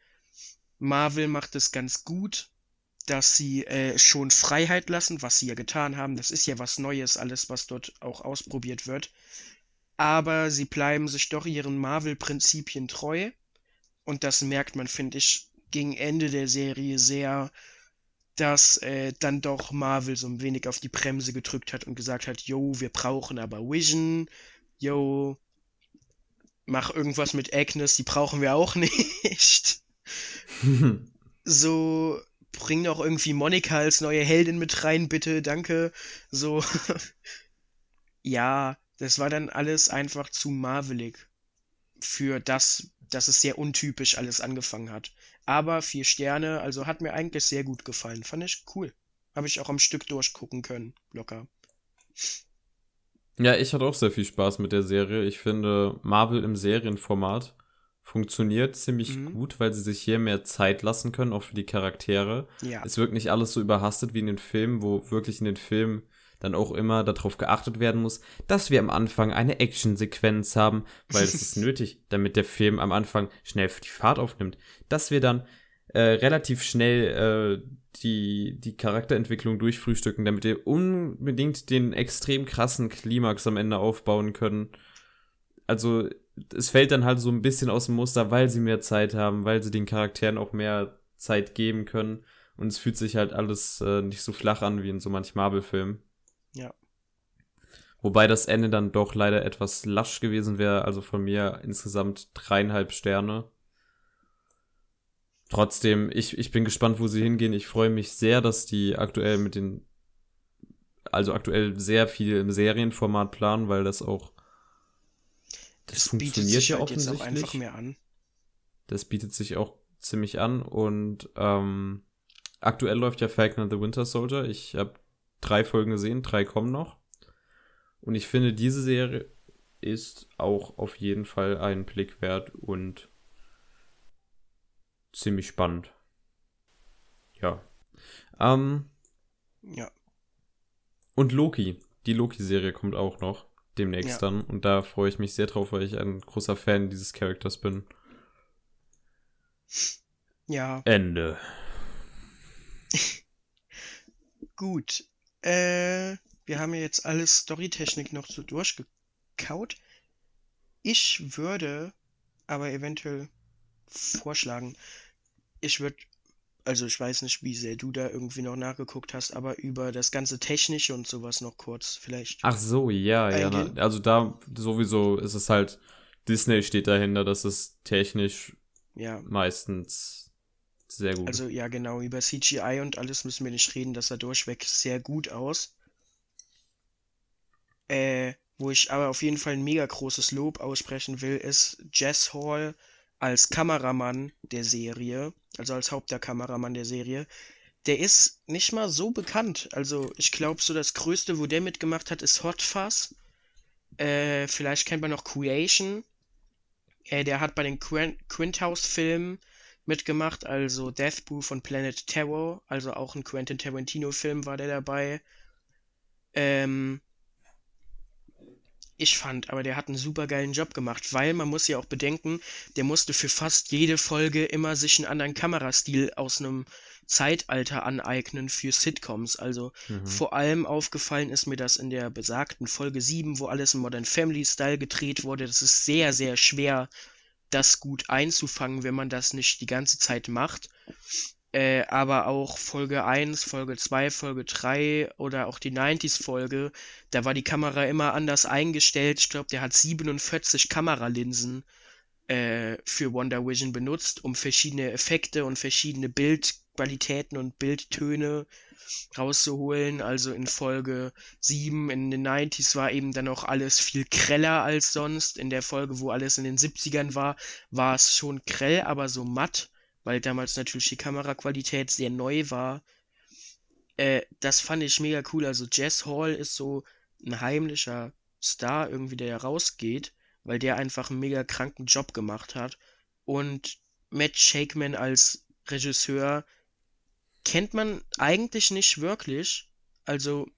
Marvel macht es ganz gut, dass sie äh, schon Freiheit lassen, was sie ja getan haben. Das ist ja was Neues, alles, was dort auch ausprobiert wird. Aber sie bleiben sich doch ihren Marvel-Prinzipien treu. Und das merkt man, finde ich, gegen Ende der Serie sehr, dass äh, dann doch Marvel so ein wenig auf die Bremse gedrückt hat und gesagt hat, yo, wir brauchen aber Vision, yo, mach irgendwas mit Agnes, die brauchen wir auch nicht. so, bring doch irgendwie Monika als neue Heldin mit rein, bitte, danke. So, ja, das war dann alles einfach zu marvelig für das, dass es sehr untypisch alles angefangen hat. Aber vier Sterne, also hat mir eigentlich sehr gut gefallen. Fand ich cool. Habe ich auch am Stück durchgucken können, locker. Ja, ich hatte auch sehr viel Spaß mit der Serie. Ich finde, Marvel im Serienformat funktioniert ziemlich mhm. gut, weil sie sich hier mehr Zeit lassen können, auch für die Charaktere. Ja. Es wirkt nicht alles so überhastet wie in den Filmen, wo wirklich in den Filmen dann auch immer darauf geachtet werden muss, dass wir am Anfang eine Actionsequenz haben, weil es ist nötig, damit der Film am Anfang schnell die Fahrt aufnimmt. Dass wir dann äh, relativ schnell äh, die, die Charakterentwicklung durchfrühstücken, damit wir unbedingt den extrem krassen Klimax am Ende aufbauen können. Also es fällt dann halt so ein bisschen aus dem Muster, weil sie mehr Zeit haben, weil sie den Charakteren auch mehr Zeit geben können. Und es fühlt sich halt alles äh, nicht so flach an wie in so manch Marvel-Film. Wobei das Ende dann doch leider etwas lasch gewesen wäre. Also von mir insgesamt dreieinhalb Sterne. Trotzdem, ich, ich bin gespannt, wo sie hingehen. Ich freue mich sehr, dass die aktuell mit den, also aktuell sehr viel im Serienformat planen, weil das auch, das, das funktioniert ja halt offensichtlich. Das bietet sich auch ziemlich an und ähm, aktuell läuft ja Falcon and the Winter Soldier. Ich habe drei Folgen gesehen, drei kommen noch. Und ich finde, diese Serie ist auch auf jeden Fall einen Blick wert und ziemlich spannend. Ja. Ähm, ja. Und Loki. Die Loki-Serie kommt auch noch demnächst ja. dann. Und da freue ich mich sehr drauf, weil ich ein großer Fan dieses Charakters bin. Ja. Ende. Gut. Äh, wir haben ja jetzt alles Storytechnik noch so durchgekaut. Ich würde aber eventuell vorschlagen. Ich würde, also ich weiß nicht, wie sehr du da irgendwie noch nachgeguckt hast, aber über das ganze Technische und sowas noch kurz vielleicht. Ach so, ja, eingehen. ja. Also da sowieso ist es halt, Disney steht dahinter, dass es technisch ja. meistens sehr gut. Also ja, genau, über CGI und alles müssen wir nicht reden, das sah durchweg sehr gut aus. Äh, wo ich aber auf jeden Fall ein mega großes Lob aussprechen will, ist Jess Hall als Kameramann der Serie, also als Hauptkameramann der Serie, der ist nicht mal so bekannt. Also ich glaube, so das Größte, wo der mitgemacht hat, ist Hot Fuzz. Äh, vielleicht kennt man noch Creation. Äh, der hat bei den Qu Quinthouse-Filmen mitgemacht, also Death Booth und Planet Terror, also auch ein Quentin Tarantino-Film war der dabei. Ähm, ich fand, aber der hat einen super geilen Job gemacht, weil man muss ja auch bedenken, der musste für fast jede Folge immer sich einen anderen Kamerastil aus einem Zeitalter aneignen für Sitcoms. Also mhm. vor allem aufgefallen ist mir das in der besagten Folge 7, wo alles im Modern Family Style gedreht wurde. Das ist sehr, sehr schwer, das gut einzufangen, wenn man das nicht die ganze Zeit macht. Äh, aber auch Folge 1, Folge 2, Folge 3 oder auch die 90s-Folge, da war die Kamera immer anders eingestellt. Ich glaube, der hat 47 Kameralinsen äh, für Wonder Vision benutzt, um verschiedene Effekte und verschiedene Bildqualitäten und Bildtöne rauszuholen. Also in Folge 7 in den 90s war eben dann auch alles viel greller als sonst. In der Folge, wo alles in den 70ern war, war es schon grell, aber so matt weil damals natürlich die Kameraqualität sehr neu war. Äh, das fand ich mega cool. Also Jess Hall ist so ein heimlicher Star irgendwie, der rausgeht, weil der einfach einen mega kranken Job gemacht hat. Und Matt Shakeman als Regisseur kennt man eigentlich nicht wirklich. Also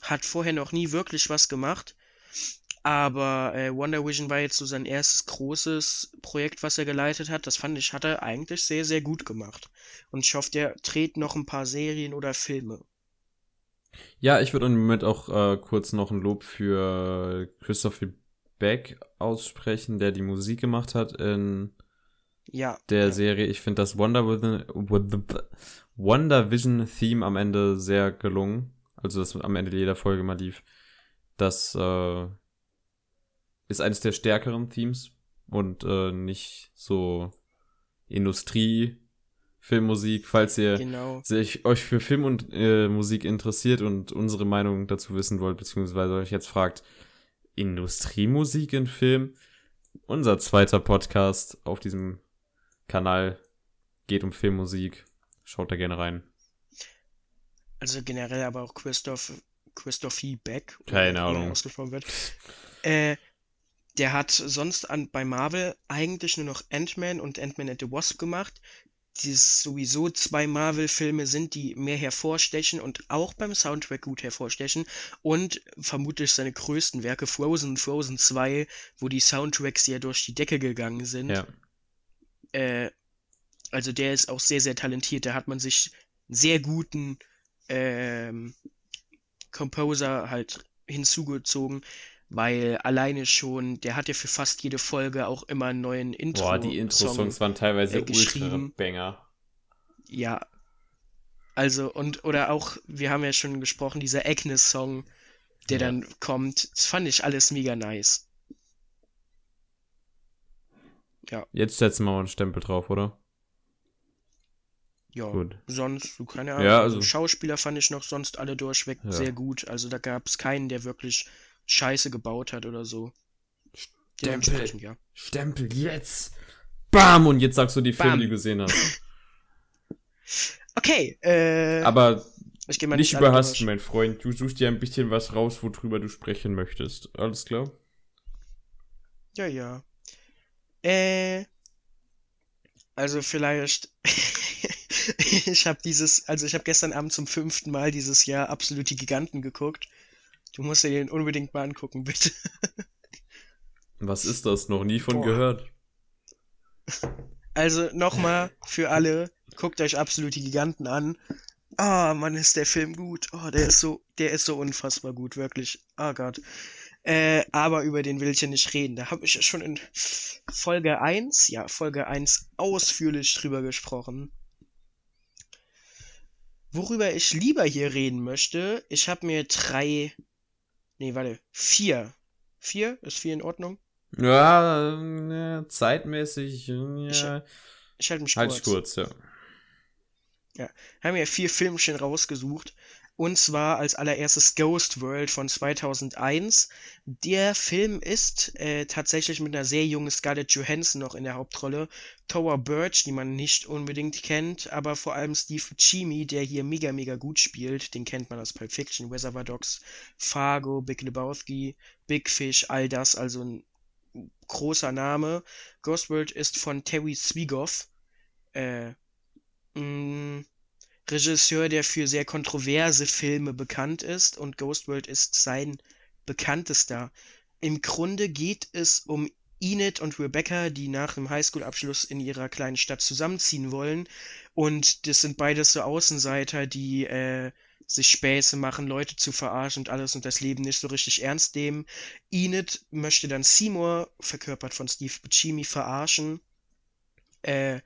hat vorher noch nie wirklich was gemacht. Aber äh, Wonder Vision war jetzt so sein erstes großes Projekt, was er geleitet hat. Das fand ich, hat er eigentlich sehr, sehr gut gemacht. Und ich hoffe, der dreht noch ein paar Serien oder Filme. Ja, ich würde im Moment auch äh, kurz noch ein Lob für Christopher Beck aussprechen, der die Musik gemacht hat in ja, der ja. Serie. Ich finde das Wonder Vision, Wonder Vision Theme am Ende sehr gelungen. Also das am Ende jeder Folge mal lief. Das äh, ist eines der stärkeren Themes und äh, nicht so Industrie Filmmusik, falls ihr genau. sich euch für Film und äh, Musik interessiert und unsere Meinung dazu wissen wollt, beziehungsweise euch jetzt fragt, Industriemusik in Film? Unser zweiter Podcast auf diesem Kanal geht um Filmmusik. Schaut da gerne rein. Also generell aber auch Christoph, Christoph E. Beck. Keine Ahnung. Ausgesprochen wird. Äh, der hat sonst an, bei Marvel eigentlich nur noch Ant-Man und Ant-Man and the Wasp gemacht, die sowieso zwei Marvel-Filme sind, die mehr hervorstechen und auch beim Soundtrack gut hervorstechen. Und vermutlich seine größten Werke, Frozen, Frozen 2, wo die Soundtracks ja durch die Decke gegangen sind. Ja. Äh, also der ist auch sehr, sehr talentiert. Da hat man sich einen sehr guten ähm, Composer halt hinzugezogen, weil alleine schon, der hat ja für fast jede Folge auch immer einen neuen Intro. Boah, die Intro-Songs waren teilweise äh, geschrieben. ultra Banger. Ja. Also, und, oder auch, wir haben ja schon gesprochen, dieser Agnes-Song, der Ja. dann kommt, das fand ich alles mega nice. Jetzt setzen wir mal einen Stempel drauf, oder? Ja, Gut. sonst, so keine Ahnung. Ja, also- Schauspieler fand ich noch sonst alle durchweg Ja. sehr gut. Also da gab es keinen, der wirklich Scheiße gebaut hat oder so. Dementsprechend, ja. Stempel jetzt! Bam! Und jetzt sagst du die Filme, die du gesehen hast. Okay, äh, Aber ich mal nicht überhasten, mein Freund. Du suchst dir ein bisschen was raus, worüber du sprechen möchtest. Alles klar? Ja, ja. Äh, also vielleicht, ich habe dieses, also ich habe gestern Abend zum fünften Mal dieses Jahr absolut die Giganten geguckt. Du musst dir den unbedingt mal angucken, bitte. Was ist das? Noch nie von Boah. gehört. Also nochmal für alle, guckt euch absolut die Giganten an. Ah, Mann, ist der Film gut. Oh, der ist so, der ist so unfassbar gut, wirklich. Oh Gott. Äh, aber über den will ich ja nicht reden. Da habe ich ja schon in Folge 1, ja, Folge 1 ausführlich drüber gesprochen. Worüber ich lieber hier reden möchte, ich habe mir drei, nee, warte, vier. Vier? Ist vier in Ordnung? Ja, äh, zeitmäßig, äh, Ich- ja. Ich halte mich Halt kurz. kurz, ja. haben ja vier Filmchen rausgesucht. Und zwar als allererstes Ghost World von 2001. Der Film ist äh, tatsächlich mit einer sehr jungen Scarlett Johansson noch in der Hauptrolle. Tower Birch, die man nicht unbedingt kennt, aber vor allem Steve Buscemi, der hier mega, mega gut spielt. Den kennt man aus Pulp Fiction, Reservoir Dogs, Fargo, Big Lebowski, Big Fish, all das. Also ein großer Name. Ghost World ist von Terry Zwigoff. Äh, mh, Regisseur, der für sehr kontroverse Filme bekannt ist und Ghost World ist sein bekanntester. Im Grunde geht es um Enid und Rebecca, die nach dem Highschool-Abschluss in ihrer kleinen Stadt zusammenziehen wollen. Und das sind beides so Außenseiter, die äh, sich Späße machen, Leute zu verarschen und alles und das Leben nicht so richtig ernst nehmen. Enid möchte dann Seymour, verkörpert von Steve Buscemi, verarschen. Äh,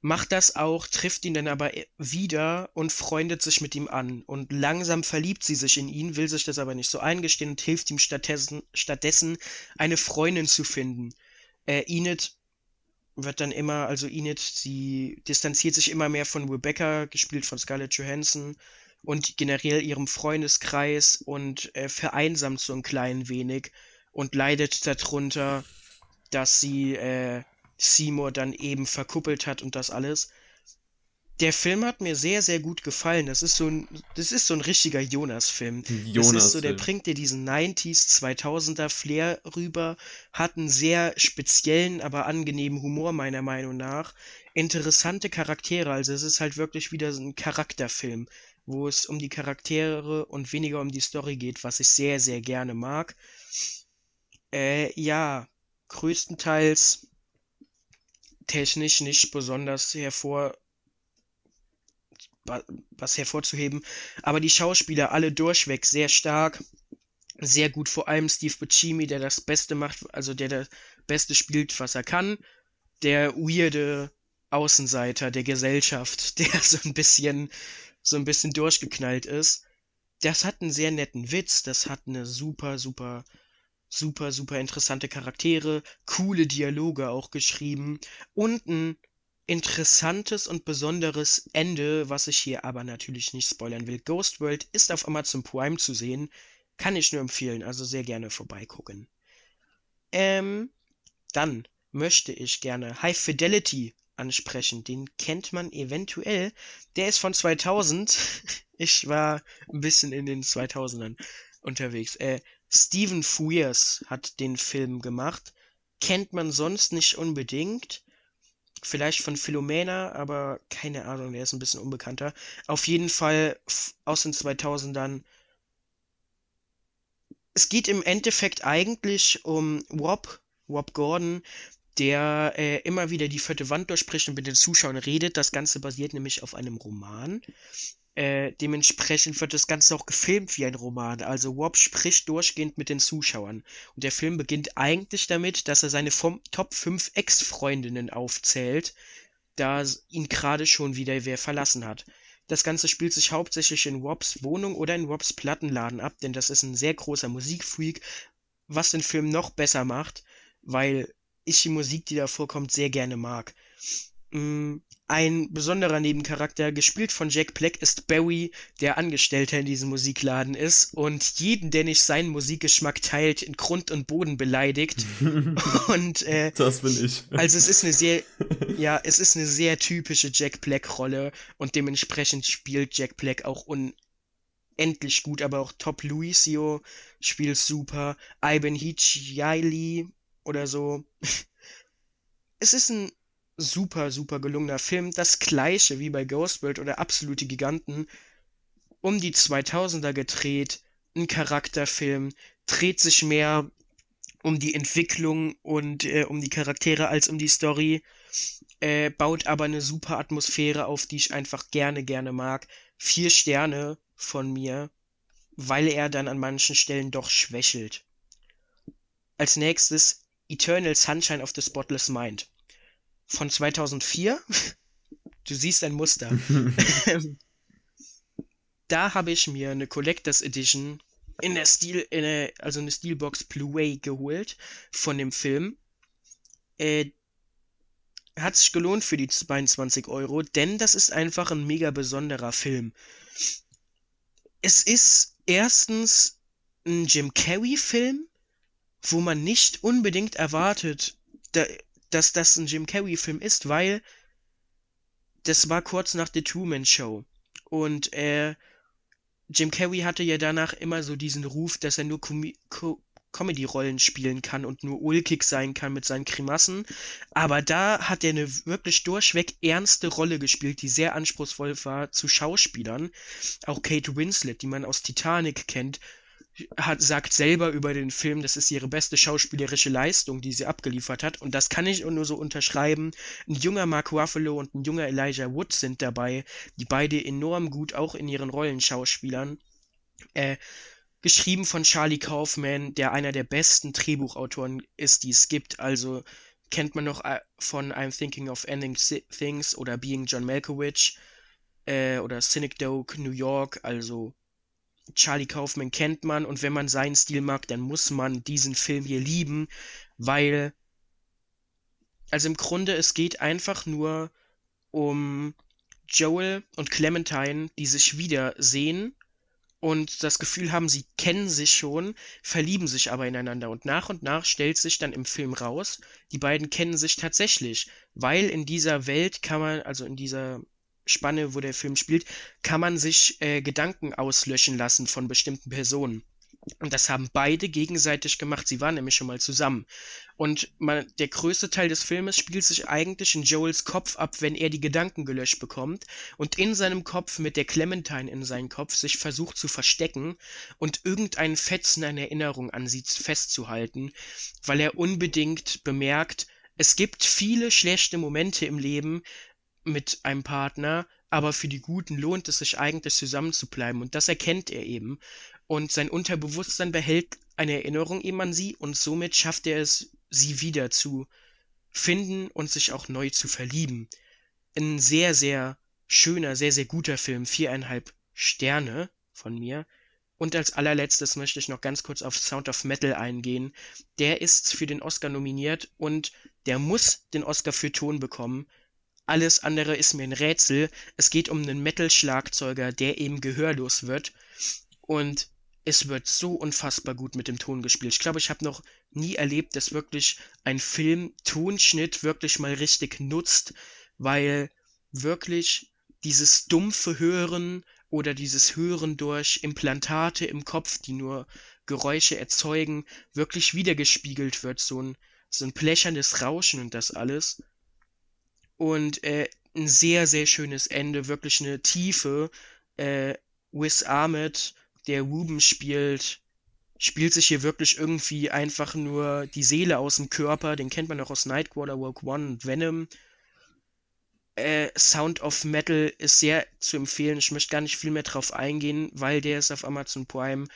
macht das auch, trifft ihn dann aber wieder und freundet sich mit ihm an. Und langsam verliebt sie sich in ihn, will sich das aber nicht so eingestehen und hilft ihm stattdessen, stattdessen eine Freundin zu finden. Äh, Enid wird dann immer, also Enid, sie distanziert sich immer mehr von Rebecca, gespielt von Scarlett Johansson, und generell ihrem Freundeskreis und äh, vereinsamt so ein klein wenig und leidet darunter, dass sie äh, Seymour dann eben verkuppelt hat und das alles. Der Film hat mir sehr, sehr gut gefallen. Das ist so ein, das ist so ein richtiger Jonas-Film. Jonas. Das ist so, der bringt dir diesen 90s, 2000er Flair rüber, hat einen sehr speziellen, aber angenehmen Humor, meiner Meinung nach. Interessante Charaktere, also es ist halt wirklich wieder so ein Charakterfilm, wo es um die Charaktere und weniger um die Story geht, was ich sehr, sehr gerne mag. Äh, ja, größtenteils technisch nicht besonders hervor was hervorzuheben, aber die Schauspieler alle durchweg sehr stark, sehr gut, vor allem Steve Buscemi, der das Beste macht, also der das Beste spielt, was er kann, der weirde Außenseiter der Gesellschaft, der so ein bisschen so ein bisschen durchgeknallt ist. Das hat einen sehr netten Witz, das hat eine super super super, super interessante Charaktere, coole Dialoge auch geschrieben und ein interessantes und besonderes Ende, was ich hier aber natürlich nicht spoilern will. Ghost World ist auf Amazon Prime zu sehen. Kann ich nur empfehlen, also sehr gerne vorbeigucken. Ähm, dann möchte ich gerne High Fidelity ansprechen. Den kennt man eventuell. Der ist von 2000. Ich war ein bisschen in den 2000ern unterwegs. Äh, Stephen Frears hat den Film gemacht. Kennt man sonst nicht unbedingt. Vielleicht von Philomena, aber keine Ahnung, der ist ein bisschen unbekannter. Auf jeden Fall aus den 2000ern. Es geht im Endeffekt eigentlich um Rob, Rob Gordon, der äh, immer wieder die vierte Wand durchspricht und mit den Zuschauern redet. Das Ganze basiert nämlich auf einem Roman. Äh, dementsprechend wird das Ganze auch gefilmt wie ein Roman. Also Wob spricht durchgehend mit den Zuschauern. Und der Film beginnt eigentlich damit, dass er seine vom Top 5 Ex-Freundinnen aufzählt, da ihn gerade schon wieder wer verlassen hat. Das Ganze spielt sich hauptsächlich in Wobbs Wohnung oder in Wobbs Plattenladen ab, denn das ist ein sehr großer Musikfreak, was den Film noch besser macht, weil ich die Musik, die da vorkommt, sehr gerne mag. Mm, ein besonderer Nebencharakter, gespielt von Jack Black, ist Barry, der Angestellter in diesem Musikladen ist und jeden, der nicht seinen Musikgeschmack teilt, in Grund und Boden beleidigt. und äh, das bin ich. Also es ist eine sehr, ja, es ist eine sehr typische Jack Black-Rolle und dementsprechend spielt Jack Black auch unendlich gut, aber auch Top Luisio spielt super, Ivan Hichiali oder so. es ist ein super, super gelungener Film. Das gleiche wie bei Ghost World oder Absolute Giganten. Um die 2000er gedreht. Ein Charakterfilm. Dreht sich mehr um die Entwicklung und äh, um die Charaktere als um die Story. Äh, baut aber eine super Atmosphäre auf, die ich einfach gerne, gerne mag. Vier Sterne von mir, weil er dann an manchen Stellen doch schwächelt. Als nächstes Eternal Sunshine of the Spotless Mind von 2004. Du siehst ein Muster. da habe ich mir eine Collectors Edition in der Stil, in der, also eine Steelbox Blu-ray geholt von dem Film. Äh, hat sich gelohnt für die 22 Euro, denn das ist einfach ein mega besonderer Film. Es ist erstens ein Jim Carrey-Film, wo man nicht unbedingt erwartet, da, dass das ein Jim Carrey-Film ist, weil das war kurz nach The Truman Show. Und äh, Jim Carrey hatte ja danach immer so diesen Ruf, dass er nur Com Co Comedy-Rollen spielen kann und nur ulkig sein kann mit seinen Grimassen. Aber da hat er eine wirklich durchweg ernste Rolle gespielt, die sehr anspruchsvoll war zu Schauspielern. Auch Kate Winslet, die man aus Titanic kennt, hat, sagt selber über den Film, das ist ihre beste schauspielerische Leistung, die sie abgeliefert hat. Und das kann ich nur so unterschreiben. Ein junger Mark Ruffalo und ein junger Elijah Wood sind dabei, die beide enorm gut auch in ihren Rollen schauspielern. Äh, geschrieben von Charlie Kaufman, der einer der besten Drehbuchautoren ist, die es gibt. Also kennt man noch äh, von I'm Thinking of Ending Things oder Being John Malkovich äh, oder Cynic Doke, New York. Also Charlie Kaufman kennt man und wenn man seinen Stil mag, dann muss man diesen Film hier lieben, weil also im Grunde es geht einfach nur um Joel und Clementine, die sich wiedersehen und das Gefühl haben, sie kennen sich schon, verlieben sich aber ineinander und nach und nach stellt sich dann im Film raus, die beiden kennen sich tatsächlich, weil in dieser Welt kann man, also in dieser Spanne, wo der Film spielt, kann man sich äh, Gedanken auslöschen lassen von bestimmten Personen. Und das haben beide gegenseitig gemacht. Sie waren nämlich schon mal zusammen. Und man, der größte Teil des Filmes spielt sich eigentlich in Joels Kopf ab, wenn er die Gedanken gelöscht bekommt und in seinem Kopf mit der Clementine in seinem Kopf sich versucht zu verstecken und irgendeinen Fetzen an Erinnerung an sie festzuhalten, weil er unbedingt bemerkt, es gibt viele schlechte Momente im Leben mit einem Partner, aber für die Guten lohnt es sich eigentlich zusammen zu bleiben und das erkennt er eben und sein Unterbewusstsein behält eine Erinnerung eben an sie und somit schafft er es, sie wieder zu finden und sich auch neu zu verlieben. Ein sehr, sehr schöner, sehr, sehr guter Film, viereinhalb Sterne von mir. Und als allerletztes möchte ich noch ganz kurz auf Sound of Metal eingehen. Der ist für den Oscar nominiert und der muss den Oscar für Ton bekommen. Alles andere ist mir ein Rätsel. Es geht um einen Metal-Schlagzeuger, der eben gehörlos wird. Und es wird so unfassbar gut mit dem Ton gespielt. Ich glaube, ich habe noch nie erlebt, dass wirklich ein Film Tonschnitt wirklich mal richtig nutzt, weil wirklich dieses dumpfe Hören oder dieses Hören durch Implantate im Kopf, die nur Geräusche erzeugen, wirklich wiedergespiegelt wird. So ein, so ein plächernes Rauschen und das alles. Und äh, ein sehr, sehr schönes Ende, wirklich eine Tiefe. Äh, Wiz Ahmed der Ruben spielt, spielt sich hier wirklich irgendwie einfach nur die Seele aus dem Körper. Den kennt man auch aus Nightcrawler, Rogue One und Venom. Äh, Sound of Metal ist sehr zu empfehlen. Ich möchte gar nicht viel mehr drauf eingehen, weil der ist auf Amazon Prime.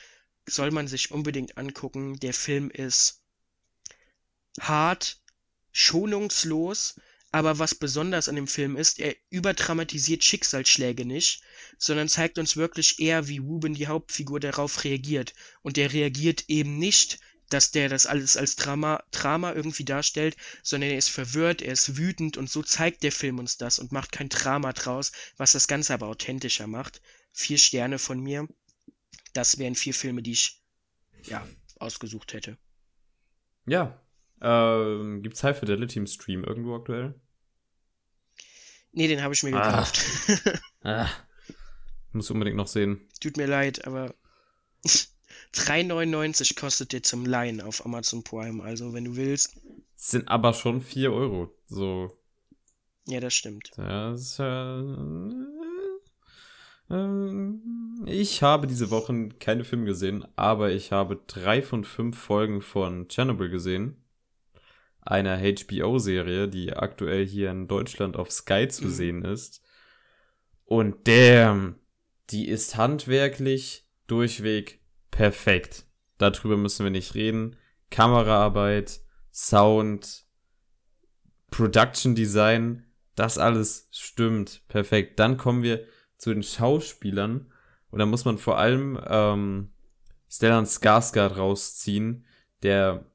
Soll man sich unbedingt angucken. Der Film ist hart, schonungslos, aber was besonders an dem Film ist, er überdramatisiert Schicksalsschläge nicht, sondern zeigt uns wirklich eher, wie Ruben, die Hauptfigur, darauf reagiert. Und er reagiert eben nicht, dass der das alles als Drama, Drama irgendwie darstellt, sondern er ist verwirrt, er ist wütend und so zeigt der Film uns das und macht kein Drama draus, was das Ganze aber authentischer macht. Vier Sterne von mir. Das wären vier Filme, die ich, ja, ausgesucht hätte. Ja. Ähm, gibt's High Fidelity im Stream irgendwo aktuell? Nee, den habe ich mir ah. gekauft. ah. Muss unbedingt noch sehen. Tut mir leid, aber 3,99 kostet der zum Leihen auf Amazon Prime. Also, wenn du willst. Sind aber schon 4 Euro. So. Ja, das stimmt. Das, äh, äh, ich habe diese Woche keine Filme gesehen, aber ich habe drei von fünf Folgen von Chernobyl gesehen einer HBO-Serie, die aktuell hier in Deutschland auf Sky zu mhm. sehen ist. Und damn, die ist handwerklich durchweg perfekt. Darüber müssen wir nicht reden. Kameraarbeit, Sound, Production Design, das alles stimmt perfekt. Dann kommen wir zu den Schauspielern und da muss man vor allem ähm, Stellan Skarsgård rausziehen, der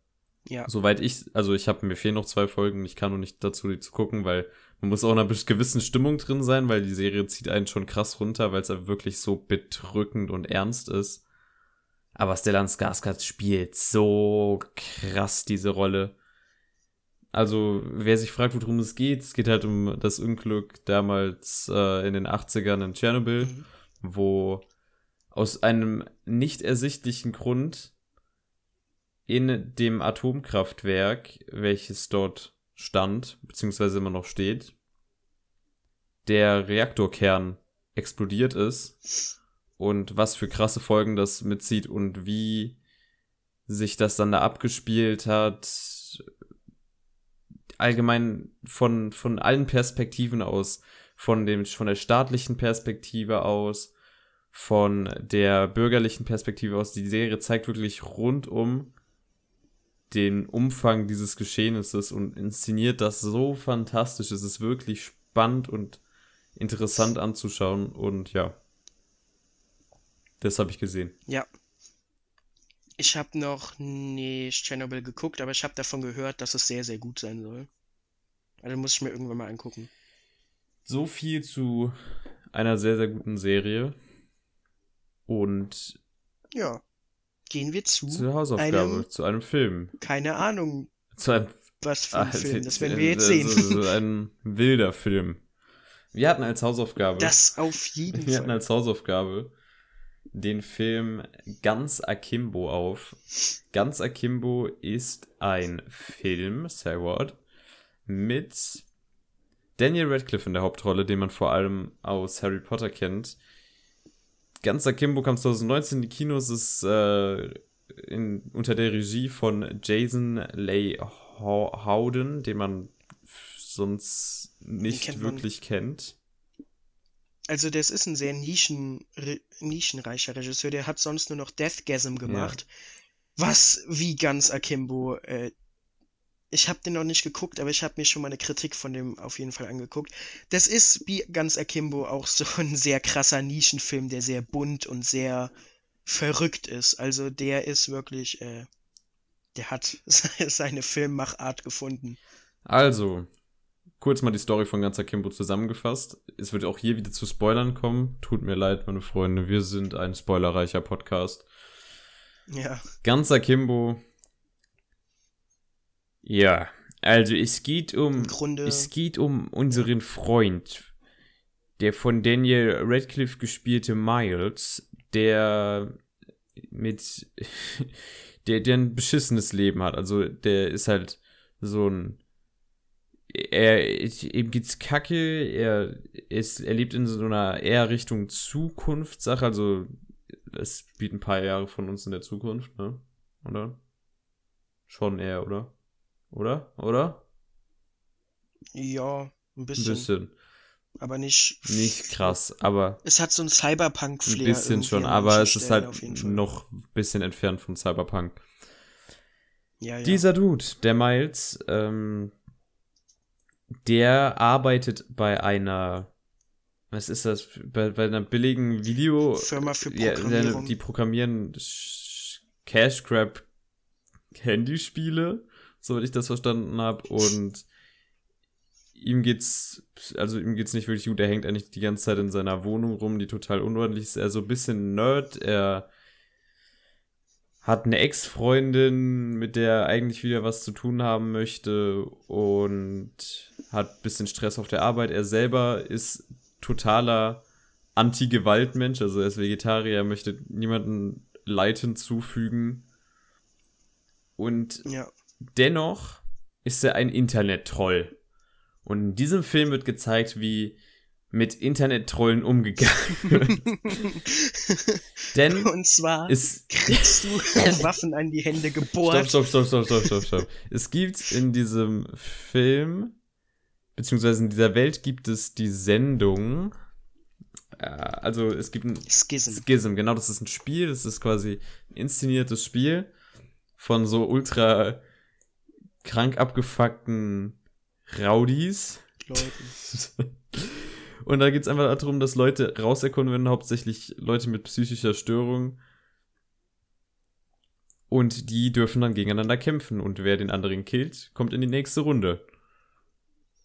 ja. Soweit ich, also ich habe mir fehlen noch zwei Folgen, ich kann noch nicht dazu die zu gucken, weil man muss auch in einer gewissen Stimmung drin sein, weil die Serie zieht einen schon krass runter, weil es wirklich so bedrückend und ernst ist. Aber Stellan Skarsgård spielt so krass diese Rolle. Also, wer sich fragt, worum es geht, es geht halt um das Unglück damals äh, in den 80ern in Tschernobyl, mhm. wo aus einem nicht ersichtlichen Grund in dem Atomkraftwerk, welches dort stand, beziehungsweise immer noch steht, der Reaktorkern explodiert ist und was für krasse Folgen das mitzieht und wie sich das dann da abgespielt hat. Allgemein von, von allen Perspektiven aus, von dem, von der staatlichen Perspektive aus, von der bürgerlichen Perspektive aus. Die Serie zeigt wirklich rundum den Umfang dieses Geschehnisses und inszeniert das so fantastisch. Es ist wirklich spannend und interessant anzuschauen und ja. Das habe ich gesehen. Ja. Ich habe noch nicht Chernobyl geguckt, aber ich habe davon gehört, dass es sehr, sehr gut sein soll. Also muss ich mir irgendwann mal angucken. So viel zu einer sehr, sehr guten Serie. Und ja gehen wir zu. Zur Hausaufgabe, einem, zu einem Film. Keine Ahnung. Zu einem, was für ein ah, Film, das werden wir jetzt sehen. So, so ein wilder Film. Wir hatten als Hausaufgabe. Das auf jeden wir hatten Fall. als Hausaufgabe den Film Ganz Akimbo auf. Ganz Akimbo ist ein Film, say what, mit Daniel Radcliffe in der Hauptrolle, den man vor allem aus Harry Potter kennt. Ganz Akimbo kam 2019 in die Kinos, ist äh, in, unter der Regie von Jason Leigh Ho- Howden, den man sonst nicht kennt man. wirklich kennt. Also, das ist ein sehr Nischen, re, nischenreicher Regisseur. Der hat sonst nur noch Deathgasm gemacht. Was wie ganz Akimbo. Äh, ich habe den noch nicht geguckt, aber ich habe mir schon mal eine Kritik von dem auf jeden Fall angeguckt. Das ist wie ganz Akimbo auch so ein sehr krasser Nischenfilm, der sehr bunt und sehr verrückt ist. Also der ist wirklich, äh, der hat seine Filmmachart gefunden. Also, kurz mal die Story von Ganz Akimbo zusammengefasst. Es wird auch hier wieder zu Spoilern kommen. Tut mir leid, meine Freunde, wir sind ein spoilerreicher Podcast. Ja, Ganz Akimbo. Ja, also es geht um Grunde. es geht um unseren Freund, der von Daniel Radcliffe gespielte Miles, der mit der, der ein beschissenes Leben hat. Also der ist halt so ein er ihm geht's kacke, er ist er lebt in so einer eher Richtung Zukunftssache, also es spielt ein paar Jahre von uns in der Zukunft, ne? Oder? Schon eher, oder? Oder? Oder? Ja, ein Ein bisschen, bisschen. aber nicht. Nicht krass, aber Es hat so einen Cyberpunk-Flair. ein bisschen schon, aber es ist halt noch ein bisschen entfernt von Cyberpunk. Ja, ja. Dieser Dude, der Miles, ähm, der arbeitet bei einer, was ist das, bei, bei einer billigen Video, Firma für ja, Programmierung. die programmieren Cash Grab Handyspiele, soweit ich das verstanden habe, und ihm geht's, also ihm geht's nicht wirklich gut, er hängt eigentlich die ganze Zeit in seiner Wohnung rum, die total unordentlich ist, er ist so ein bisschen Nerd, er hat eine Ex-Freundin, mit der er eigentlich wieder was zu tun haben möchte und hat ein bisschen Stress auf der Arbeit. Er selber ist totaler Anti-Gewalt-Mensch, also er ist Vegetarier, er möchte niemanden Leid hinzufügen. Und ja. Dennoch ist er ein Internet-Troll. Und in diesem Film wird gezeigt, wie mit Internet-Trollen umgegangen wird. Denn Und zwar es kriegst du Waffen an die Hände gebohrt. Stopp, stopp, stopp, stopp, stopp, stopp, stopp. Es gibt in diesem Film, beziehungsweise in dieser Welt gibt es die Sendung, äh, also es gibt ein Schism. Schism, genau, das ist ein Spiel, das ist quasi ein inszeniertes Spiel von so ultra krank abgefuckten Rowdies. Und da geht es einfach darum, dass Leute rauserkunden werden, hauptsächlich Leute mit psychischer Störung. Und die dürfen dann gegeneinander kämpfen. Und wer den anderen killt, kommt in die nächste Runde.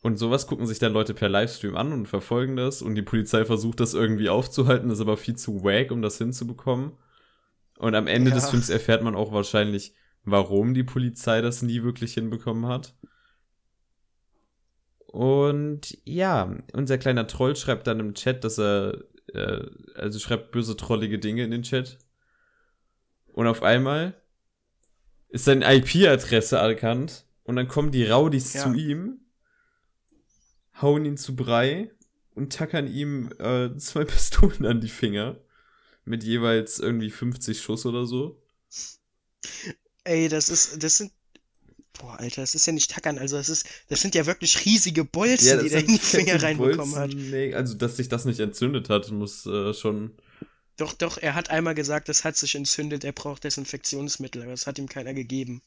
Und sowas gucken sich dann Leute per Livestream an und verfolgen das. Und die Polizei versucht das irgendwie aufzuhalten, ist aber viel zu wack, um das hinzubekommen. Und am Ende Ja. des Films erfährt man auch wahrscheinlich, warum die Polizei das nie wirklich hinbekommen hat. Und ja, unser kleiner Troll schreibt dann im Chat, dass er, äh, also schreibt böse, trollige Dinge in den Chat. Und auf einmal ist seine IP-Adresse erkannt und dann kommen die Rowdies Ja. zu ihm, hauen ihn zu Brei und tackern ihm äh, zwei Pistolen an die Finger. Mit jeweils irgendwie 50 Schuss oder so. Ey, das ist, das sind, boah, Alter, das ist ja nicht Tackern, also das ist, das sind ja wirklich riesige Bolzen, die der in die Finger reinbekommen hat. Nee, also, dass sich das nicht entzündet hat, muss äh, schon. Doch, doch, er hat einmal gesagt, das hat sich entzündet, er braucht Desinfektionsmittel, aber das hat ihm keiner gegeben.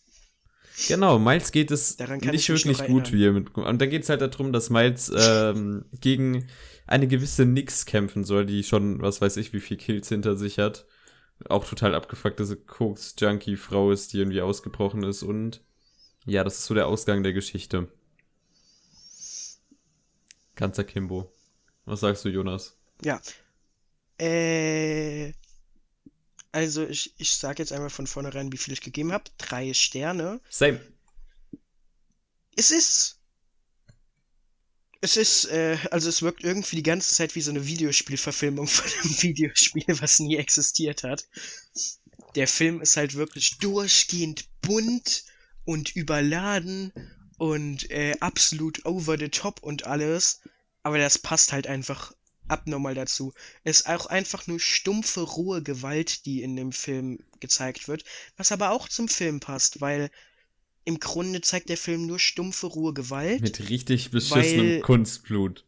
Genau, Miles geht es nicht wirklich gut, wie er mit. Und da geht es halt darum, dass Miles ähm, gegen eine gewisse Nix kämpfen soll, die schon, was weiß ich, wie viel Kills hinter sich hat. Auch total abgefuckte Koks-Junkie-Frau ist, die irgendwie ausgebrochen ist. Und ja, das ist so der Ausgang der Geschichte. Ganzer Kimbo. Was sagst du, Jonas? Ja. Äh, also ich, ich sag jetzt einmal von vornherein, wie viel ich gegeben habe. Drei Sterne. Same. Es ist. Es ist, äh, also es wirkt irgendwie die ganze Zeit wie so eine Videospielverfilmung von einem Videospiel, was nie existiert hat. Der Film ist halt wirklich durchgehend bunt und überladen und äh, absolut over the top und alles. Aber das passt halt einfach abnormal dazu. Es ist auch einfach nur stumpfe, rohe Gewalt, die in dem Film gezeigt wird. Was aber auch zum Film passt, weil im Grunde zeigt der Film nur stumpfe, rohe Gewalt. Mit richtig beschissenem weil... Kunstblut.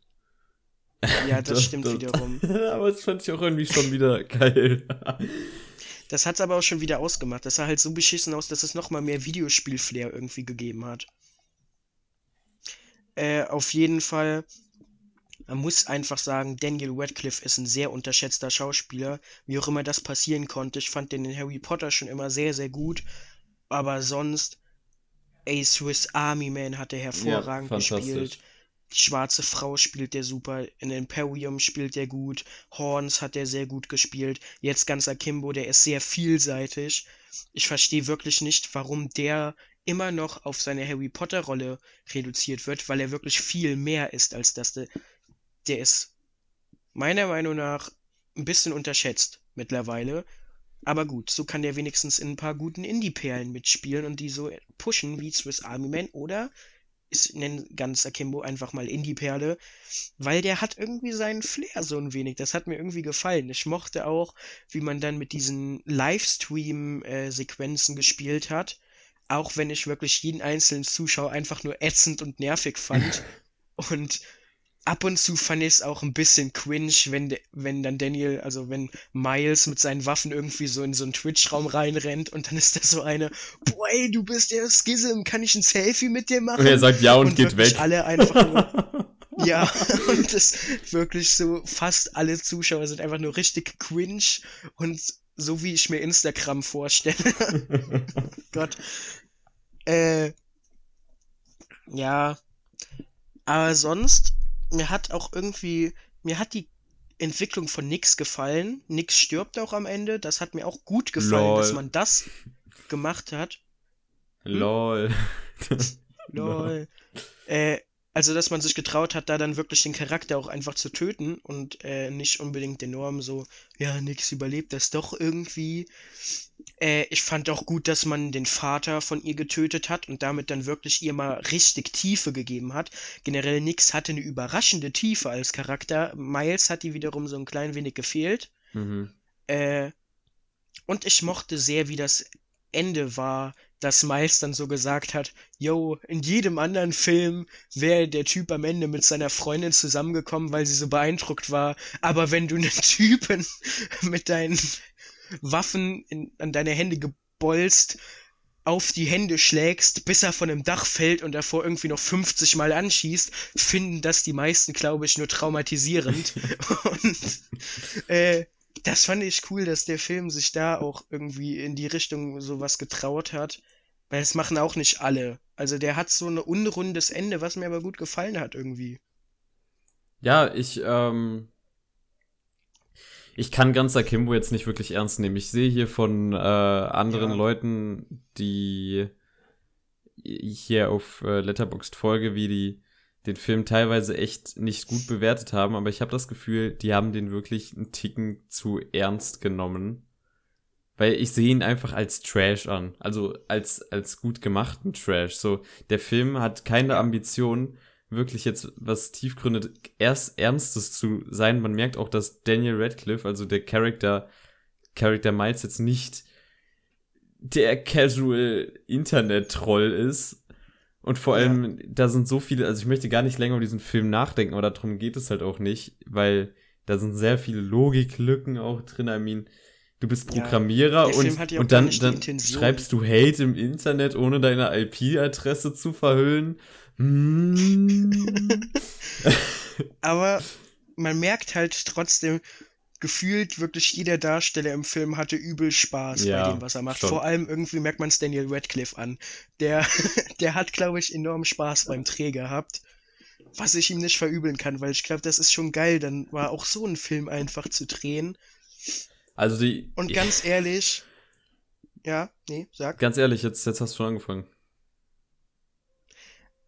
Ja, das, das stimmt das, wiederum. aber das fand ich auch irgendwie schon wieder geil. das hat's aber auch schon wieder ausgemacht. Das sah halt so beschissen aus, dass es nochmal mehr Videospiel-Flair irgendwie gegeben hat. Äh, auf jeden Fall, man muss einfach sagen, Daniel Radcliffe ist ein sehr unterschätzter Schauspieler. Wie auch immer das passieren konnte. Ich fand den in Harry Potter schon immer sehr, sehr gut. Aber sonst, A Swiss Army Man hat er hervorragend ja, gespielt. Die schwarze Frau spielt der super. In Imperium spielt der gut. Horns hat er sehr gut gespielt. Jetzt ganz Akimbo, der ist sehr vielseitig. Ich verstehe wirklich nicht, warum der immer noch auf seine Harry Potter Rolle reduziert wird, weil er wirklich viel mehr ist als das. Der, der ist meiner Meinung nach ein bisschen unterschätzt mittlerweile. Aber gut, so kann der wenigstens in ein paar guten Indie-Perlen mitspielen und die so pushen wie Swiss Army Man oder ich nenne ganz Akimbo einfach mal Indie-Perle, weil der hat irgendwie seinen Flair so ein wenig. Das hat mir irgendwie gefallen. Ich mochte auch, wie man dann mit diesen Livestream-Sequenzen gespielt hat auch wenn ich wirklich jeden einzelnen Zuschauer einfach nur ätzend und nervig fand. und ab und zu fand ich es auch ein bisschen cringe, wenn, wenn dann Daniel, also wenn Miles mit seinen Waffen irgendwie so in so einen Twitch-Raum reinrennt und dann ist da so eine, boy, du bist der Schism, kann ich ein Selfie mit dir machen? Und er sagt ja und, und geht weg. alle einfach nur, ja, und das wirklich so, fast alle Zuschauer sind einfach nur richtig cringe und so wie ich mir Instagram vorstelle. Gott. Äh, ja. Aber sonst, mir hat auch irgendwie, mir hat die Entwicklung von Nix gefallen. Nix stirbt auch am Ende. Das hat mir auch gut gefallen, Lol. dass man das gemacht hat. Hm? Lol. Lol. Äh, also, dass man sich getraut hat, da dann wirklich den Charakter auch einfach zu töten und äh, nicht unbedingt den Norm so, ja, nix überlebt das doch irgendwie. Äh, ich fand auch gut, dass man den Vater von ihr getötet hat und damit dann wirklich ihr mal richtig Tiefe gegeben hat. Generell Nix hatte eine überraschende Tiefe als Charakter. Miles hat die wiederum so ein klein wenig gefehlt. Mhm. Äh, und ich mochte sehr, wie das Ende war, dass Miles dann so gesagt hat, yo, in jedem anderen Film wäre der Typ am Ende mit seiner Freundin zusammengekommen, weil sie so beeindruckt war, aber wenn du einen Typen mit deinen Waffen in, an deine Hände gebolzt, auf die Hände schlägst, bis er von dem Dach fällt und davor irgendwie noch 50 Mal anschießt, finden das die meisten, glaube ich, nur traumatisierend. und äh, das fand ich cool, dass der Film sich da auch irgendwie in die Richtung sowas getraut hat. Weil das machen auch nicht alle. Also der hat so ein unrundes Ende, was mir aber gut gefallen hat irgendwie. Ja, ich, ähm, ich kann ganz Akimbo jetzt nicht wirklich ernst nehmen. Ich sehe hier von äh, anderen ja. Leuten, die hier auf äh, Letterboxd folge, wie die den Film teilweise echt nicht gut bewertet haben, aber ich habe das Gefühl, die haben den wirklich einen Ticken zu ernst genommen. Weil ich sehe ihn einfach als Trash an. Also als, als gut gemachten Trash. So, der Film hat keine Ambition, wirklich jetzt was tiefgründet, erst Ernstes zu sein. Man merkt auch, dass Daniel Radcliffe, also der Charakter, Charakter Miles jetzt nicht der Casual Internet-Troll ist, und vor allem, da sind so viele, also ich möchte gar nicht länger über diesen Film nachdenken, aber darum geht es halt auch nicht, weil da sind sehr viele Logiklücken auch drin. I mean, du bist Programmierer ja, und, und dann, dann schreibst du Hate im Internet, ohne deine IP-Adresse zu verhüllen. Hm. aber man merkt halt trotzdem, gefühlt wirklich jeder Darsteller im Film hatte übel Spaß ja, bei dem, was er macht. Schon. Vor allem irgendwie merkt man es Daniel Radcliffe an. Der, der hat, glaube ich, enorm Spaß beim Dreh gehabt. Was ich ihm nicht verübeln kann, weil ich glaube, das ist schon geil, dann war auch so ein Film einfach zu drehen. Also die. Und ganz ehrlich. Ja, nee, sag. Ganz ehrlich, jetzt, jetzt hast du schon angefangen.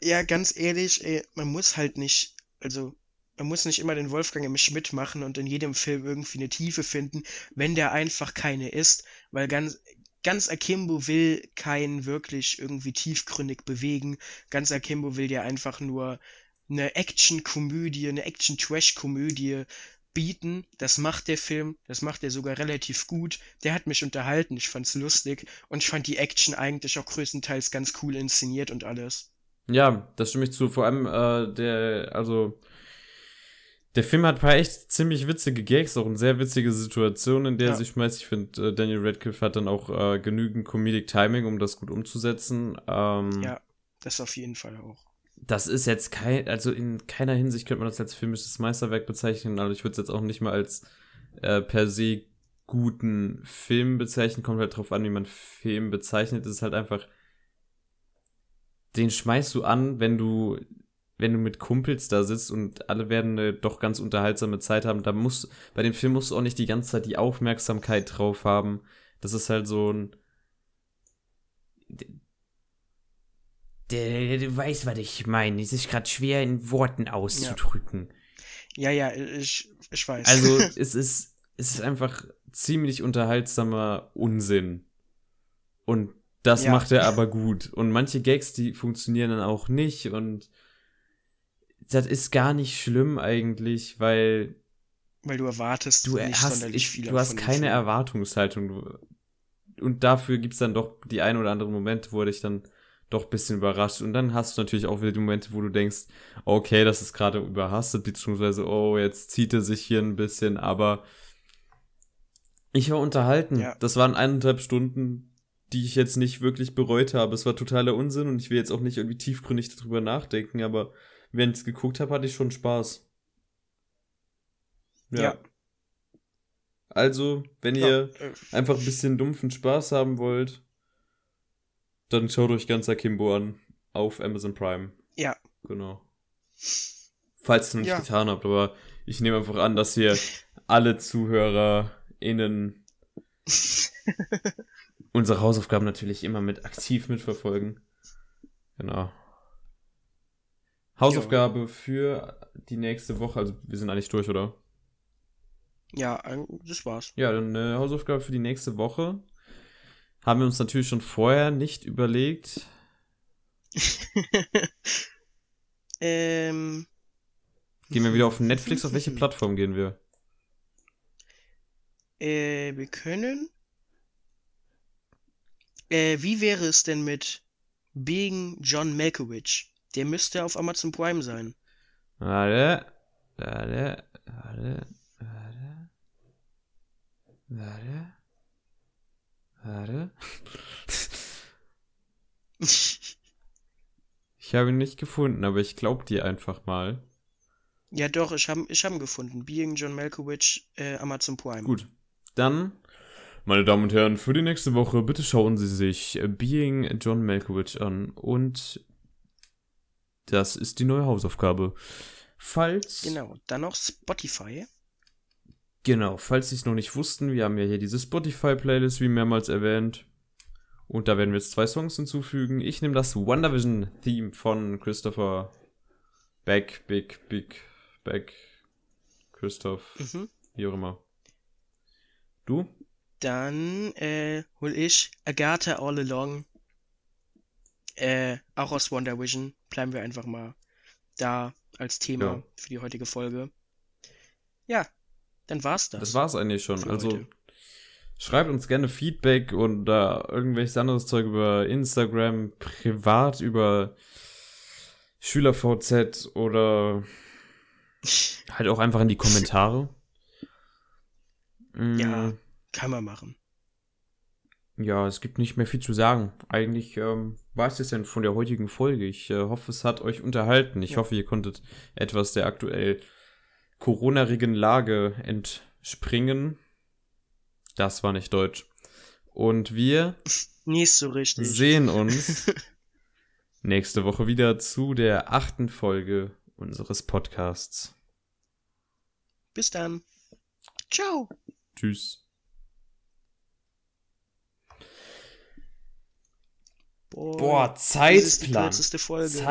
Ja, ganz ehrlich, ey, man muss halt nicht also man muss nicht immer den Wolfgang im Schmidt machen und in jedem Film irgendwie eine Tiefe finden, wenn der einfach keine ist, weil ganz, ganz Akimbo will keinen wirklich irgendwie tiefgründig bewegen. Ganz Akimbo will dir einfach nur eine Action-Komödie, eine Action-Trash-Komödie bieten. Das macht der Film, das macht er sogar relativ gut. Der hat mich unterhalten, ich fand's lustig und ich fand die Action eigentlich auch größtenteils ganz cool inszeniert und alles. Ja, das stimme ich zu. Vor allem äh, der, also der Film hat ein paar echt ziemlich witzige Gags, auch eine sehr witzige Situation, in der ja. er sich schmeißt. Ich finde, äh, Daniel Radcliffe hat dann auch äh, genügend Comedic Timing, um das gut umzusetzen. Ähm, ja, das auf jeden Fall auch. Das ist jetzt kein, also in keiner Hinsicht könnte man das als filmisches Meisterwerk bezeichnen, aber ich würde es jetzt auch nicht mal als äh, per se guten Film bezeichnen. Kommt halt drauf an, wie man Film bezeichnet. Es ist halt einfach, den schmeißt du an, wenn du wenn du mit Kumpels da sitzt und alle werden eine doch ganz unterhaltsame Zeit haben, da muss, bei dem Film musst du auch nicht die ganze Zeit die Aufmerksamkeit drauf haben. Das ist halt so ein. Der, du weißt, was ich meine. Es ist gerade schwer in Worten auszudrücken. Ja, ja, ja ich, ich weiß. Also, es ist, es ist einfach ziemlich unterhaltsamer Unsinn. Und das ja. macht er aber gut. Und manche Gags, die funktionieren dann auch nicht und das ist gar nicht schlimm eigentlich, weil weil du erwartest du hast, viel Du hast keine. Erwartungshaltung. Und dafür gibt's dann doch die ein oder andere Momente, wo dich dann doch ein bisschen überrascht. Und dann hast du natürlich auch wieder die Momente, wo du denkst, okay, das ist gerade überhastet, beziehungsweise, oh, jetzt zieht er sich hier ein bisschen, aber ich war unterhalten. Ja. Das waren eineinhalb Stunden, die ich jetzt nicht wirklich bereut habe. Es war totaler Unsinn und ich will jetzt auch nicht irgendwie tiefgründig darüber nachdenken, aber während ich es geguckt habe, hatte ich schon Spaß. Ja. ja. Also, wenn ihr ja. einfach ein bisschen dumpfen Spaß haben wollt, dann schaut euch ganz Akimbo an auf Amazon Prime. Ja. Genau. Falls ihr es noch nicht ja. getan habt, aber ich nehme einfach an, dass ihr alle ZuhörerInnen unsere Hausaufgaben natürlich immer mit aktiv mitverfolgen. Genau. Hausaufgabe ja. für die nächste Woche. Also wir sind eigentlich durch, oder? Ja, das war's. Ja, dann eine Hausaufgabe für die nächste Woche. Haben wir uns natürlich schon vorher nicht überlegt. ähm. Gehen wir wieder auf Netflix? Auf welche Plattform gehen wir? Äh, wir können. Äh, wie wäre es denn mit Being John Malkovich? Der müsste auf Amazon Prime sein. Warte, warte, warte, warte, warte, warte. ich habe ihn nicht gefunden, aber ich glaube dir einfach mal. Ja, doch, ich habe ich hab ihn gefunden. Being John Malkovich, äh, Amazon Prime. Gut. Dann, meine Damen und Herren, für die nächste Woche bitte schauen Sie sich Being John Malkovich an und das ist die neue Hausaufgabe. Falls. Genau, dann noch Spotify. Genau, falls Sie es noch nicht wussten, wir haben ja hier diese Spotify-Playlist, wie mehrmals erwähnt. Und da werden wir jetzt zwei Songs hinzufügen. Ich nehme das WandaVision-Theme von Christopher Beck, Big, Big, Beck, Christoph, mhm. wie auch immer. Du? Dann äh, hol ich Agatha All Along äh, auch aus WandaVision bleiben wir einfach mal da als Thema ja. für die heutige Folge. Ja, dann war's das. Das war's eigentlich schon. Also heute. schreibt uns gerne Feedback und uh, irgendwelches anderes Zeug über Instagram, privat über SchülerVZ oder halt auch einfach in die Kommentare. Ja, mm. kann man machen. Ja, es gibt nicht mehr viel zu sagen. Eigentlich ähm, war es das denn von der heutigen Folge. Ich äh, hoffe, es hat euch unterhalten. Ich ja. hoffe, ihr konntet etwas der aktuell Corona-rigen Lage entspringen. Das war nicht deutsch. Und wir nicht so richtig. sehen uns nächste Woche wieder zu der achten Folge unseres Podcasts. Bis dann. Ciao. Tschüss. Boah, Boah Zeitplan. Das ist die kürzeste Folge. Zeit